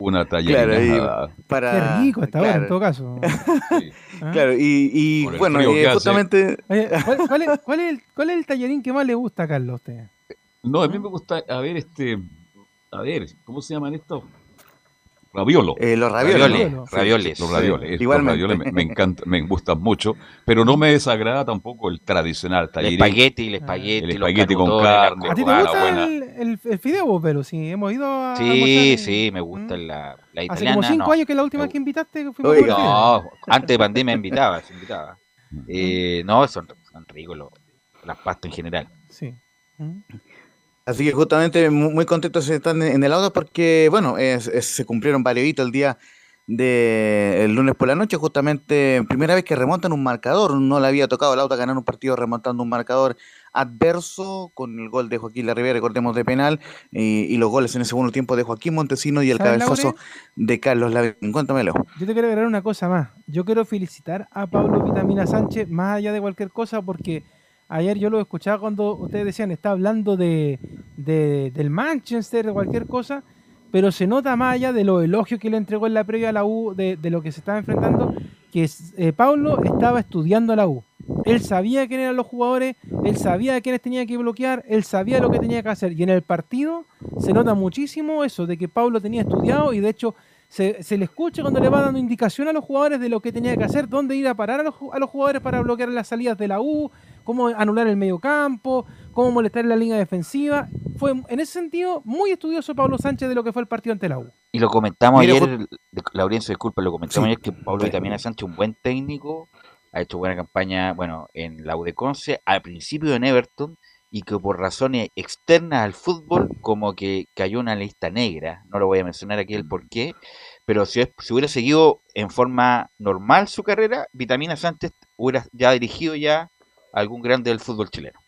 Una tallerina. para, Qué rico esta hora, claro. en todo caso. ¿Ah? Claro, y, bueno, eh, justamente... Oye, ¿cuál, cuál es, cuál es el, ¿Cuál es el tallarín que más le gusta a Carlos a usted? No, a mí me gusta, a ver, este, a ver, ¿cómo se llaman estos? Raviolo. Eh, los ravioles. Ravioles, ravioles. Los ravioles, estos Igualmente. ravioles me, me encantan, me gustan mucho, pero no me desagrada tampoco el tradicional El tallerín. espagueti, el espagueti, El los espagueti con carne, ¿A ti te gusta buena. el, el, el fideo, vos, pero sí, hemos ido a Sí, sí, me gusta la, la Hace italiana. como cinco no. años que la última vez que invitaste fuimos a Oiga. No, antes de pandemia invitaba, se invitaba. Eh, no, son, son ricos los- las pastas en general. Sí. ¿Mm? Así que justamente mu- muy contentos de estar en- el auto porque, bueno, es- es- se cumplieron varios hitos el día de el lunes por la noche, justamente primera vez que remontan un marcador, no le había tocado al auto ganar un partido remontando un marcador adverso con el gol de Joaquín Larribera, recordemos de penal, y, y los goles en el segundo tiempo de Joaquín Montesino y el ¿Sabes, cabezazo de Carlos Lavín. Cuéntamelo. Yo te quiero agregar una cosa más. Yo quiero felicitar a Pablo Vitamina Sánchez, más allá de cualquier cosa, porque ayer yo lo escuchaba cuando ustedes decían, está hablando de, de- del Manchester, de cualquier cosa, pero se nota más allá de los elogios que le entregó en la previa a la U, de, lo que se estaba enfrentando, que eh, Pablo estaba estudiando a la U. Él sabía quién eran los jugadores, él sabía quiénes tenía que bloquear, él sabía lo que tenía que hacer. Y en el partido se nota muchísimo eso, de que Pablo tenía estudiado y de hecho se, le escucha cuando le va dando indicación a los jugadores de lo que tenía que hacer, dónde ir a parar a los, a los jugadores para bloquear las salidas de la U, cómo anular el medio campo, cómo molestar en la línea defensiva. Fue en ese sentido muy estudioso Pablo Sánchez de lo que fue el partido ante la U. Y lo comentamos Mira, ayer, de- Laurencio, disculpa, lo comentamos Sí. ayer que Pablo Vitamina Sánchez, un buen técnico, ha hecho buena campaña, bueno, en la U de Conce, al principio en Everton, y que por razones externas al fútbol, como que cayó una lista negra, no lo voy a mencionar aquí el por qué, pero si, es- si hubiera seguido en forma normal su carrera, Vitamina Sánchez hubiera ya dirigido ya algún grande del fútbol chileno.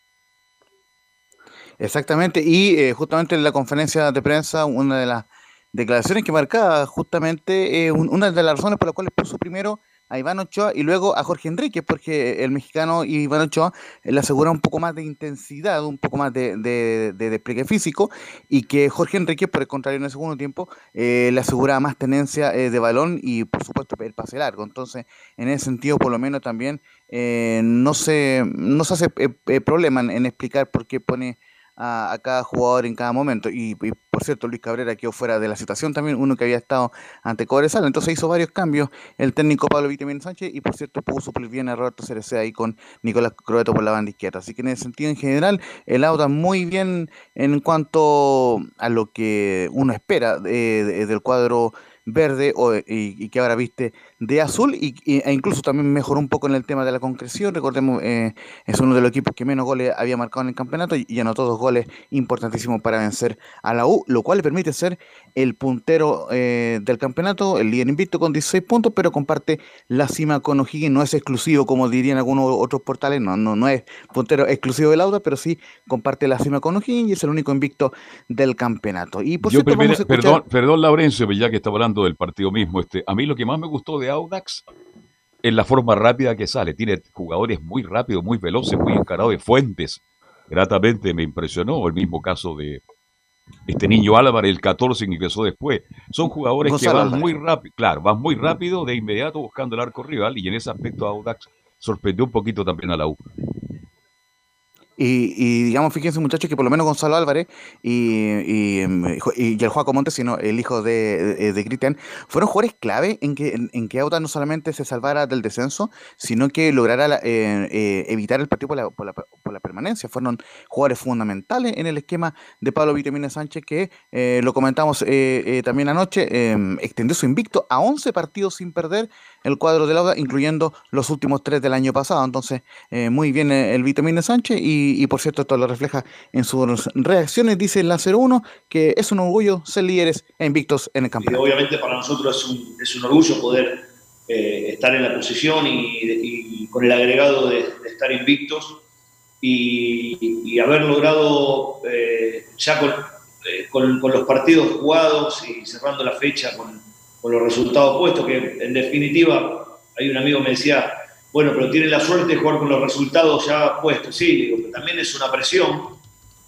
Exactamente, y eh, justamente en la conferencia de prensa, una de las declaraciones que marcaba justamente eh, un- una de las razones por las cuales puso primero a Iván Ochoa y luego a Jorge Enrique, porque el mexicano Iván Ochoa le asegura un poco más de intensidad, un poco más de, de- de despliegue físico, y que Jorge Enrique, por el contrario, en el segundo tiempo, eh, le asegura más tenencia eh, de balón y, por supuesto, el pase largo. Entonces, en ese sentido, por lo menos también eh, no, se, no se hace problema en explicar por qué pone a, cada jugador en cada momento. Y, y, por cierto, Luis Cabrera quedó fuera de la situación también, uno que había estado ante Cobresal. Entonces hizo varios cambios el técnico Pablo Vitamín Sánchez y, por cierto, pudo suplir bien a Roberto Cereceda ahí con Nicolás Croeto por la banda izquierda. Así que en ese sentido, en general, el Auda muy bien en cuanto a lo que uno espera de- del cuadro verde o- y que ahora viste de azul y, e incluso también mejoró un poco en el tema de la concreción. Recordemos, eh, es uno de los equipos que menos goles había marcado en el campeonato y, y anotó dos goles importantísimos para vencer a la U, lo cual le permite ser el puntero eh, del campeonato, el líder invicto con 16 puntos, pero comparte la cima con O'Higgins. No es exclusivo, como dirían algunos otros portales, no, no, no es puntero exclusivo del Auda, pero sí comparte la cima con O'Higgins y es el único invicto del campeonato. Y por Yo cierto, primero- vamos a escuchar... perdón, perdón, Laurencio, ya que está hablando del partido mismo, este, a mí lo que más me gustó de Audax es la forma rápida que sale. Tiene jugadores muy rápidos, muy veloces, muy encarados de fuentes. Gratamente me impresionó el mismo caso de este niño Álvarez, el 14 que ingresó después. Son jugadores Gonzalo que van Álvarez. muy rápido, claro, van muy rápido de inmediato buscando el arco rival y en ese aspecto Audax sorprendió un poquito también a la U. Y, y, digamos, fíjense muchachos que por lo menos Gonzalo Álvarez y, y, em, el Juaco Montes, sino el hijo de, de, de Cristian, fueron jugadores clave en que, en, que Auda no solamente se salvara del descenso, sino que lograra la- eh, eh, evitar el partido por la, permanencia. Fueron jugadores fundamentales en el esquema de Pablo Vitamina Sánchez, que eh, lo comentamos eh, eh, también anoche, eh, extendió su invicto a 11 partidos sin perder el cuadro del Auda, incluyendo los últimos tres del año pasado. Entonces, muy bien el Vitamina Sánchez y, y, por cierto esto lo refleja en sus reacciones, dice la 01, que es un orgullo ser líderes e invictos en el campeonato. obviamente para nosotros es un, es un orgullo poder eh, estar en la posición y, con el agregado de, estar invictos y, y haber logrado eh, ya con, eh, con- con los partidos jugados y cerrando la fecha con, con los resultados puestos, que en definitiva, hay un amigo que me decía, bueno, pero tiene la suerte de jugar con los resultados ya puestos. Sí, digo, pero también es una presión,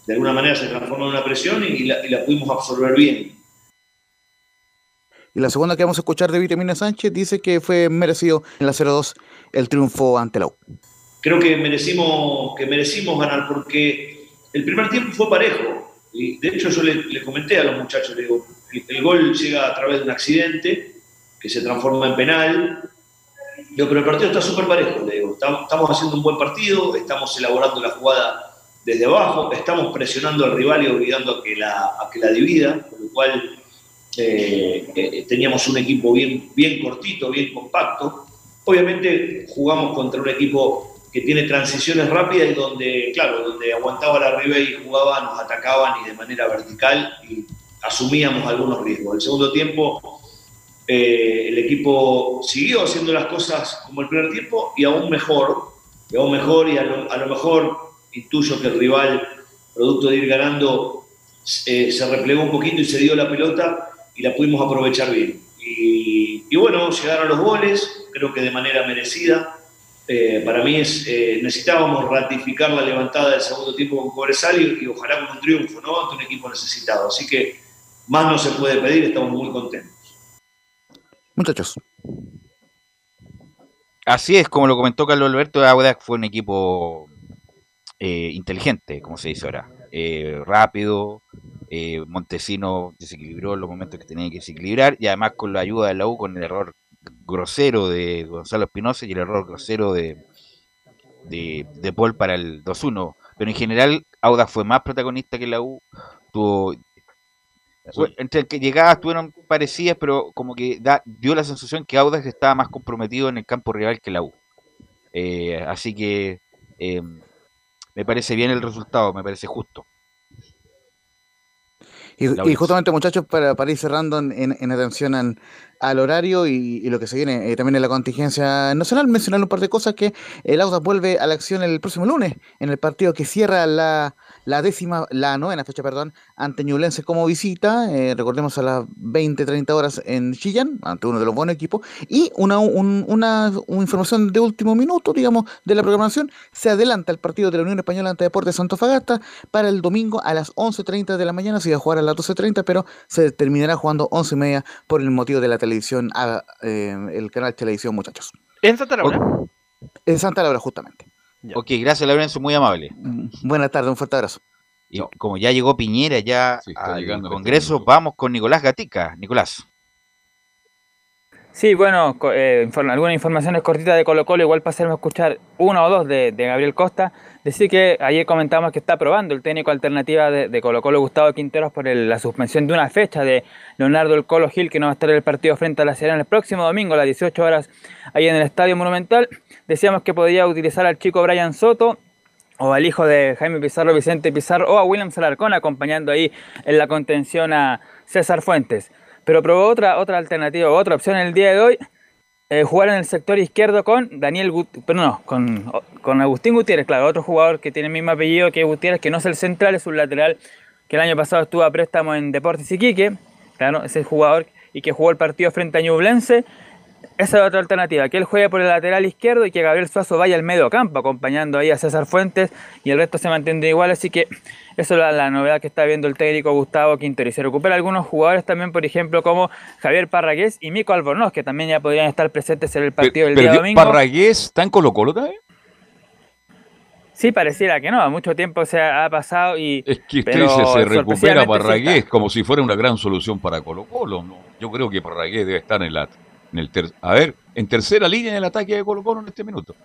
de alguna manera se transforma en una presión y la, y la pudimos absorber bien. Y la segunda que vamos a escuchar de Vitamina Sánchez dice que fue merecido en la 02 el triunfo ante la U. creo que merecimos, que merecimos ganar porque el primer tiempo fue parejo. Y de hecho yo le, le comenté a los muchachos, le digo, el, el gol llega a través de un accidente que se transforma en penal. Digo, pero el partido está súper parejo. Le digo, "Estamos- haciendo un buen partido, estamos elaborando la jugada desde abajo, estamos presionando al rival y obligando a que la, que la divida, con lo cual eh, eh, teníamos un equipo bien, bien cortito, bien compacto. Obviamente jugamos contra un equipo que tiene transiciones rápidas y donde, claro, donde aguantaba la arriba y jugaba, nos atacaban y de manera vertical y asumíamos algunos riesgos. El segundo tiempo eh, el equipo siguió haciendo las cosas como el primer tiempo y aún mejor, y aún mejor y a lo, mejor intuyo que el rival, producto de ir ganando, eh, se replegó un poquito y se dio la pelota y la pudimos aprovechar bien. Y, bueno, llegaron los goles, creo que de manera merecida. Eh, para mí es, necesitábamos ratificar la levantada del segundo tiempo con Cobresal y, y ojalá con un triunfo, ¿no? Ante un equipo necesitado. Así que más no se puede pedir, estamos muy contentos. Muchachos. Así es, como lo comentó Carlos Alberto, Audax fue un equipo eh, inteligente, como se dice ahora. Eh, rápido, eh, Montesino desequilibró los momentos que tenía que desequilibrar y además con la ayuda de la U, con el error grosero de Gonzalo Espinosa y el error grosero de, de, de Paul para el 2-1. Pero en general, Audax fue más protagonista que la U. Tuvo, fue- entre el que llegaba estuvieron parecidas, pero como que da, dio la sensación que Audax estaba más comprometido en el campo rival que la U. Eh, así que eh, me parece bien el resultado, me parece justo. Y, justamente, muchachos, para, para ir cerrando en, en- en atención al, al horario y, y lo que se viene eh, también en la contingencia nacional, mencionar un par de cosas que el Audax vuelve a la acción el próximo lunes en el partido que cierra la, la décima, la novena fecha, perdón, ante Ñublense como visita, eh, recordemos a las 20, 30 horas en Chillán, ante uno de los buenos equipos, y una, un- una, una información de último minuto, digamos, de la programación, se adelanta el partido de la Unión Española ante Deportes Antofagasta para el domingo a las 11.30 de la mañana, se iba a jugar a las 12.30, pero se terminará jugando 11.30 por el motivo de la televisión, a, eh, el canal televisión, muchachos. ¿En Santa Laura? En Santa Laura, justamente. Ok, gracias Lorenzo, muy amable. Buenas tardes, un fuerte abrazo. Y como ya llegó Piñera ya al llegando este Congreso, vamos con Nicolás Gatica. Nicolás. Sí, bueno, eh, inform- algunas informaciones cortitas de Colo Colo, igual pasaremos a escuchar una o dos de, Gabriel Costa. Decir que ayer comentamos que está probando el técnico alternativa de, Colo Colo, Gustavo Quinteros, por la suspensión de una fecha de Leonardo El Colo Gil, que no va a estar en el partido frente a la Serena el próximo domingo a las 18 horas ahí en el Estadio Monumental. Decíamos que podía utilizar al chico Brian Soto, o al hijo de Jaime Pizarro, Vicente Pizarro, o a William Salarcón acompañando ahí en la contención a César Fuentes. Pero probó otra, otra alternativa, otra opción el día de hoy, eh, jugar en el sector izquierdo con Daniel Gut no, con, con Agustín Gutiérrez, claro, otro jugador que tiene el mismo apellido que Gutiérrez, que no es el central, es un lateral que el año pasado estuvo a préstamo en Deportes Iquique, claro, ese jugador y que jugó el partido frente a Ñublense. Esa es otra alternativa, que él juegue por el lateral izquierdo y que Gabriel Suazo vaya al medio campo acompañando ahí a César Fuentes y el resto se mantiene igual, así que eso es la, la novedad que está viendo el técnico Gustavo Quintero. Y se recupera algunos jugadores también, por ejemplo, como Javier Parragués y Mico Albornoz, que también ya podrían estar presentes en el partido del día domingo. ¿Parragués está en Colo Colo también? Sí, pareciera que no, mucho tiempo se ha, ha pasado y... Es que usted dice, se recupera sí Parragués como si fuera una gran solución para Colo Colo. ¿no? Yo creo que Parragués debe estar en la en a ver, en tercera línea en el ataque de Colo Colo en este minuto.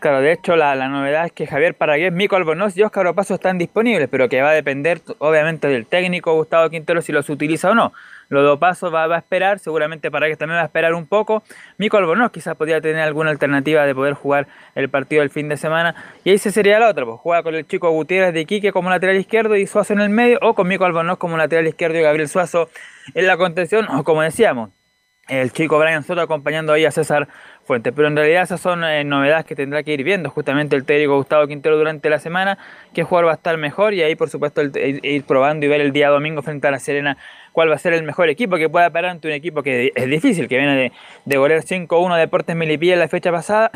Claro, de hecho la, la novedad es que Javier Paragués, Mico Albornoz y Óscar Opaso están disponibles, pero que va a depender obviamente del técnico Gustavo Quintero si los utiliza o no. Lo de Opaso va, va a esperar, seguramente Paragués también va a esperar un poco. Mico Albornoz quizás podría tener alguna alternativa de poder jugar el partido del fin de semana. Y ahí se sería la otra, pues juega con el chico Gutiérrez de Iquique como lateral izquierdo y Suazo en el medio, o con Mico Albornoz como lateral izquierdo y Gabriel Suazo en la contención, o como decíamos, el chico Brian Soto acompañando ahí a César Fuentes. Pero en realidad esas son eh, novedades que tendrá que ir viendo justamente el técnico Gustavo Quintero durante la semana, qué jugador va a estar mejor y ahí por supuesto el- ir ir probando y ver el día domingo frente a la Serena cuál va a ser el mejor equipo que pueda parar ante un equipo que es difícil, que viene de, de golear 5-1 Deportes Melipilla la fecha pasada,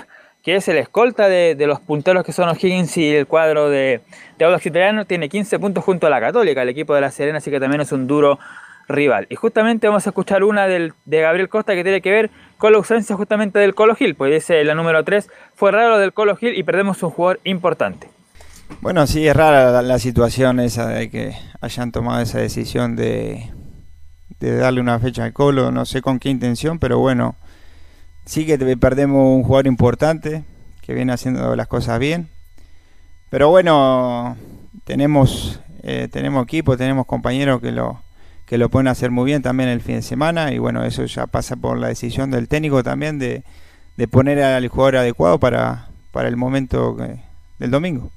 que es el escolta de, los punteros que son O'Higgins y el cuadro de, de Audax tiene 15 puntos junto a la Católica, el equipo de la Serena, así que también es un duro rival. Y justamente vamos a escuchar una del, de Gabriel Costa que tiene que ver con la ausencia justamente del Colo Gil, pues dice la número 3, fue raro del Colo Gil y perdemos un jugador importante. Bueno, sí, es rara la, la situación esa de que hayan tomado esa decisión de, de darle una fecha al Colo, no sé con qué intención, pero bueno, sí que perdemos un jugador importante que viene haciendo las cosas bien. Pero bueno, tenemos, eh, tenemos equipo, tenemos compañeros que lo, que lo pueden hacer muy bien también el fin de semana y bueno, eso ya pasa por la decisión del técnico también de, de poner al jugador adecuado para, para el momento que- del domingo.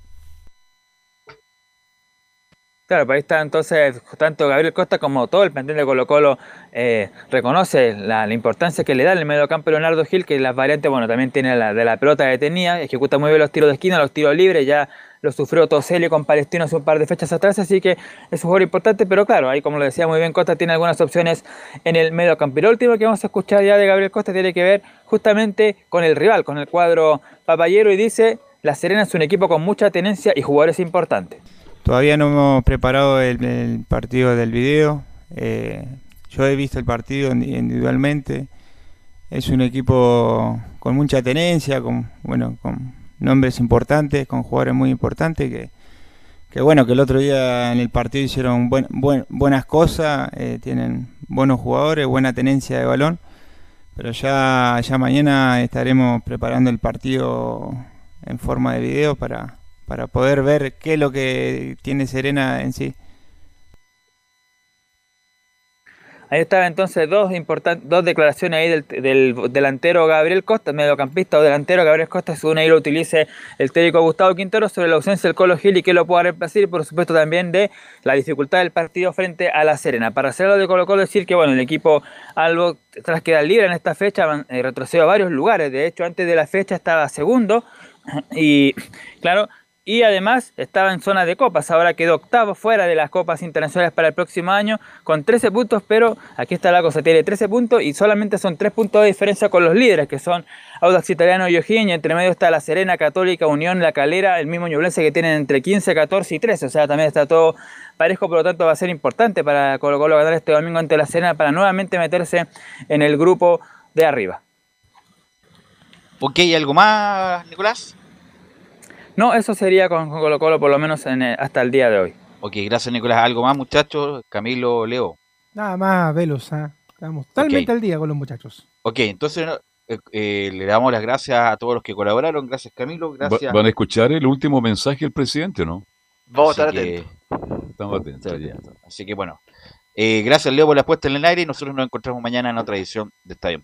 Claro, pues ahí está entonces tanto Gabriel Costa como todo el plantel de Colo Colo eh, reconoce la, importancia que le da en el mediocampo Leonardo Gil, que las variantes, bueno, también tiene la de la pelota detenida, ejecuta muy bien los tiros de esquina, los tiros libres, ya lo sufrió Toselli con Palestino hace un par de fechas atrás, así que es un jugador importante, pero claro, ahí como lo decía muy bien Costa, tiene algunas opciones en el mediocampo. Y lo último que vamos a escuchar ya de Gabriel Costa tiene que ver justamente con el rival, con el cuadro papayero, y dice, La Serena es un equipo con mucha tenencia y jugadores importantes. Todavía no hemos preparado el, partido del video. Eh, yo he visto el partido indi- individualmente. Es un equipo con mucha tenencia, con bueno, con nombres importantes, con jugadores muy importantes que, que bueno, que el otro día en el partido hicieron buen- buen- buenas cosas, eh, tienen buenos jugadores, buena tenencia de balón. Pero ya, ya mañana estaremos preparando el partido en forma de video para, para poder ver qué es lo que tiene Serena en sí. Ahí estaba entonces dos importantes, dos declaraciones ahí del, del delantero Gabriel Costa, mediocampista o delantero Gabriel Costa, según ahí lo utilice el técnico Gustavo Quintero sobre la ausencia del Colo Gil y que lo pueda reemplazar y por supuesto también de la dificultad del partido frente a la Serena. Para hacerlo de Colo Colo decir que bueno, el equipo algo tras quedar libre en esta fecha eh, retrocedió a varios lugares, de hecho antes de la fecha estaba segundo y claro, y además estaba en zona de copas, ahora quedó octavo fuera de las copas internacionales para el próximo año con 13 puntos, pero aquí está la cosa, tiene 13 puntos y solamente son 3 puntos de diferencia con los líderes que son Audax Italiano y O'Higgins, entre medio está la Serena, Católica, Unión, La Calera, el mismo Ñublense que tienen entre 15, 14 y 13, o sea, también está todo parejo, por lo tanto va a ser importante para Colo Colo ganar este domingo ante la Serena para nuevamente meterse en el grupo de arriba. Ok, ¿algo más, Nicolás? No, eso sería con con Colo Colo por lo menos en, eh, hasta el día de hoy. Ok, gracias, Nicolás. ¿Algo más, muchachos? Camilo, Leo. Nada más, Velus. ¿ah? Estamos totalmente al día con los muchachos. Ok, entonces eh, eh, le damos las gracias a todos los que colaboraron. Gracias, Camilo. Va- Gracias. Van a escuchar el último mensaje del presidente, ¿no? Vamos a estar atentos. Estamos atentos. ya. Así que bueno, eh, gracias, Leo, por la puesta en el aire y nosotros nos encontramos mañana en otra edición de Estadio en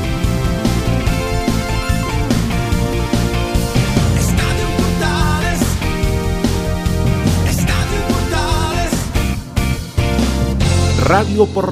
Radio Portales.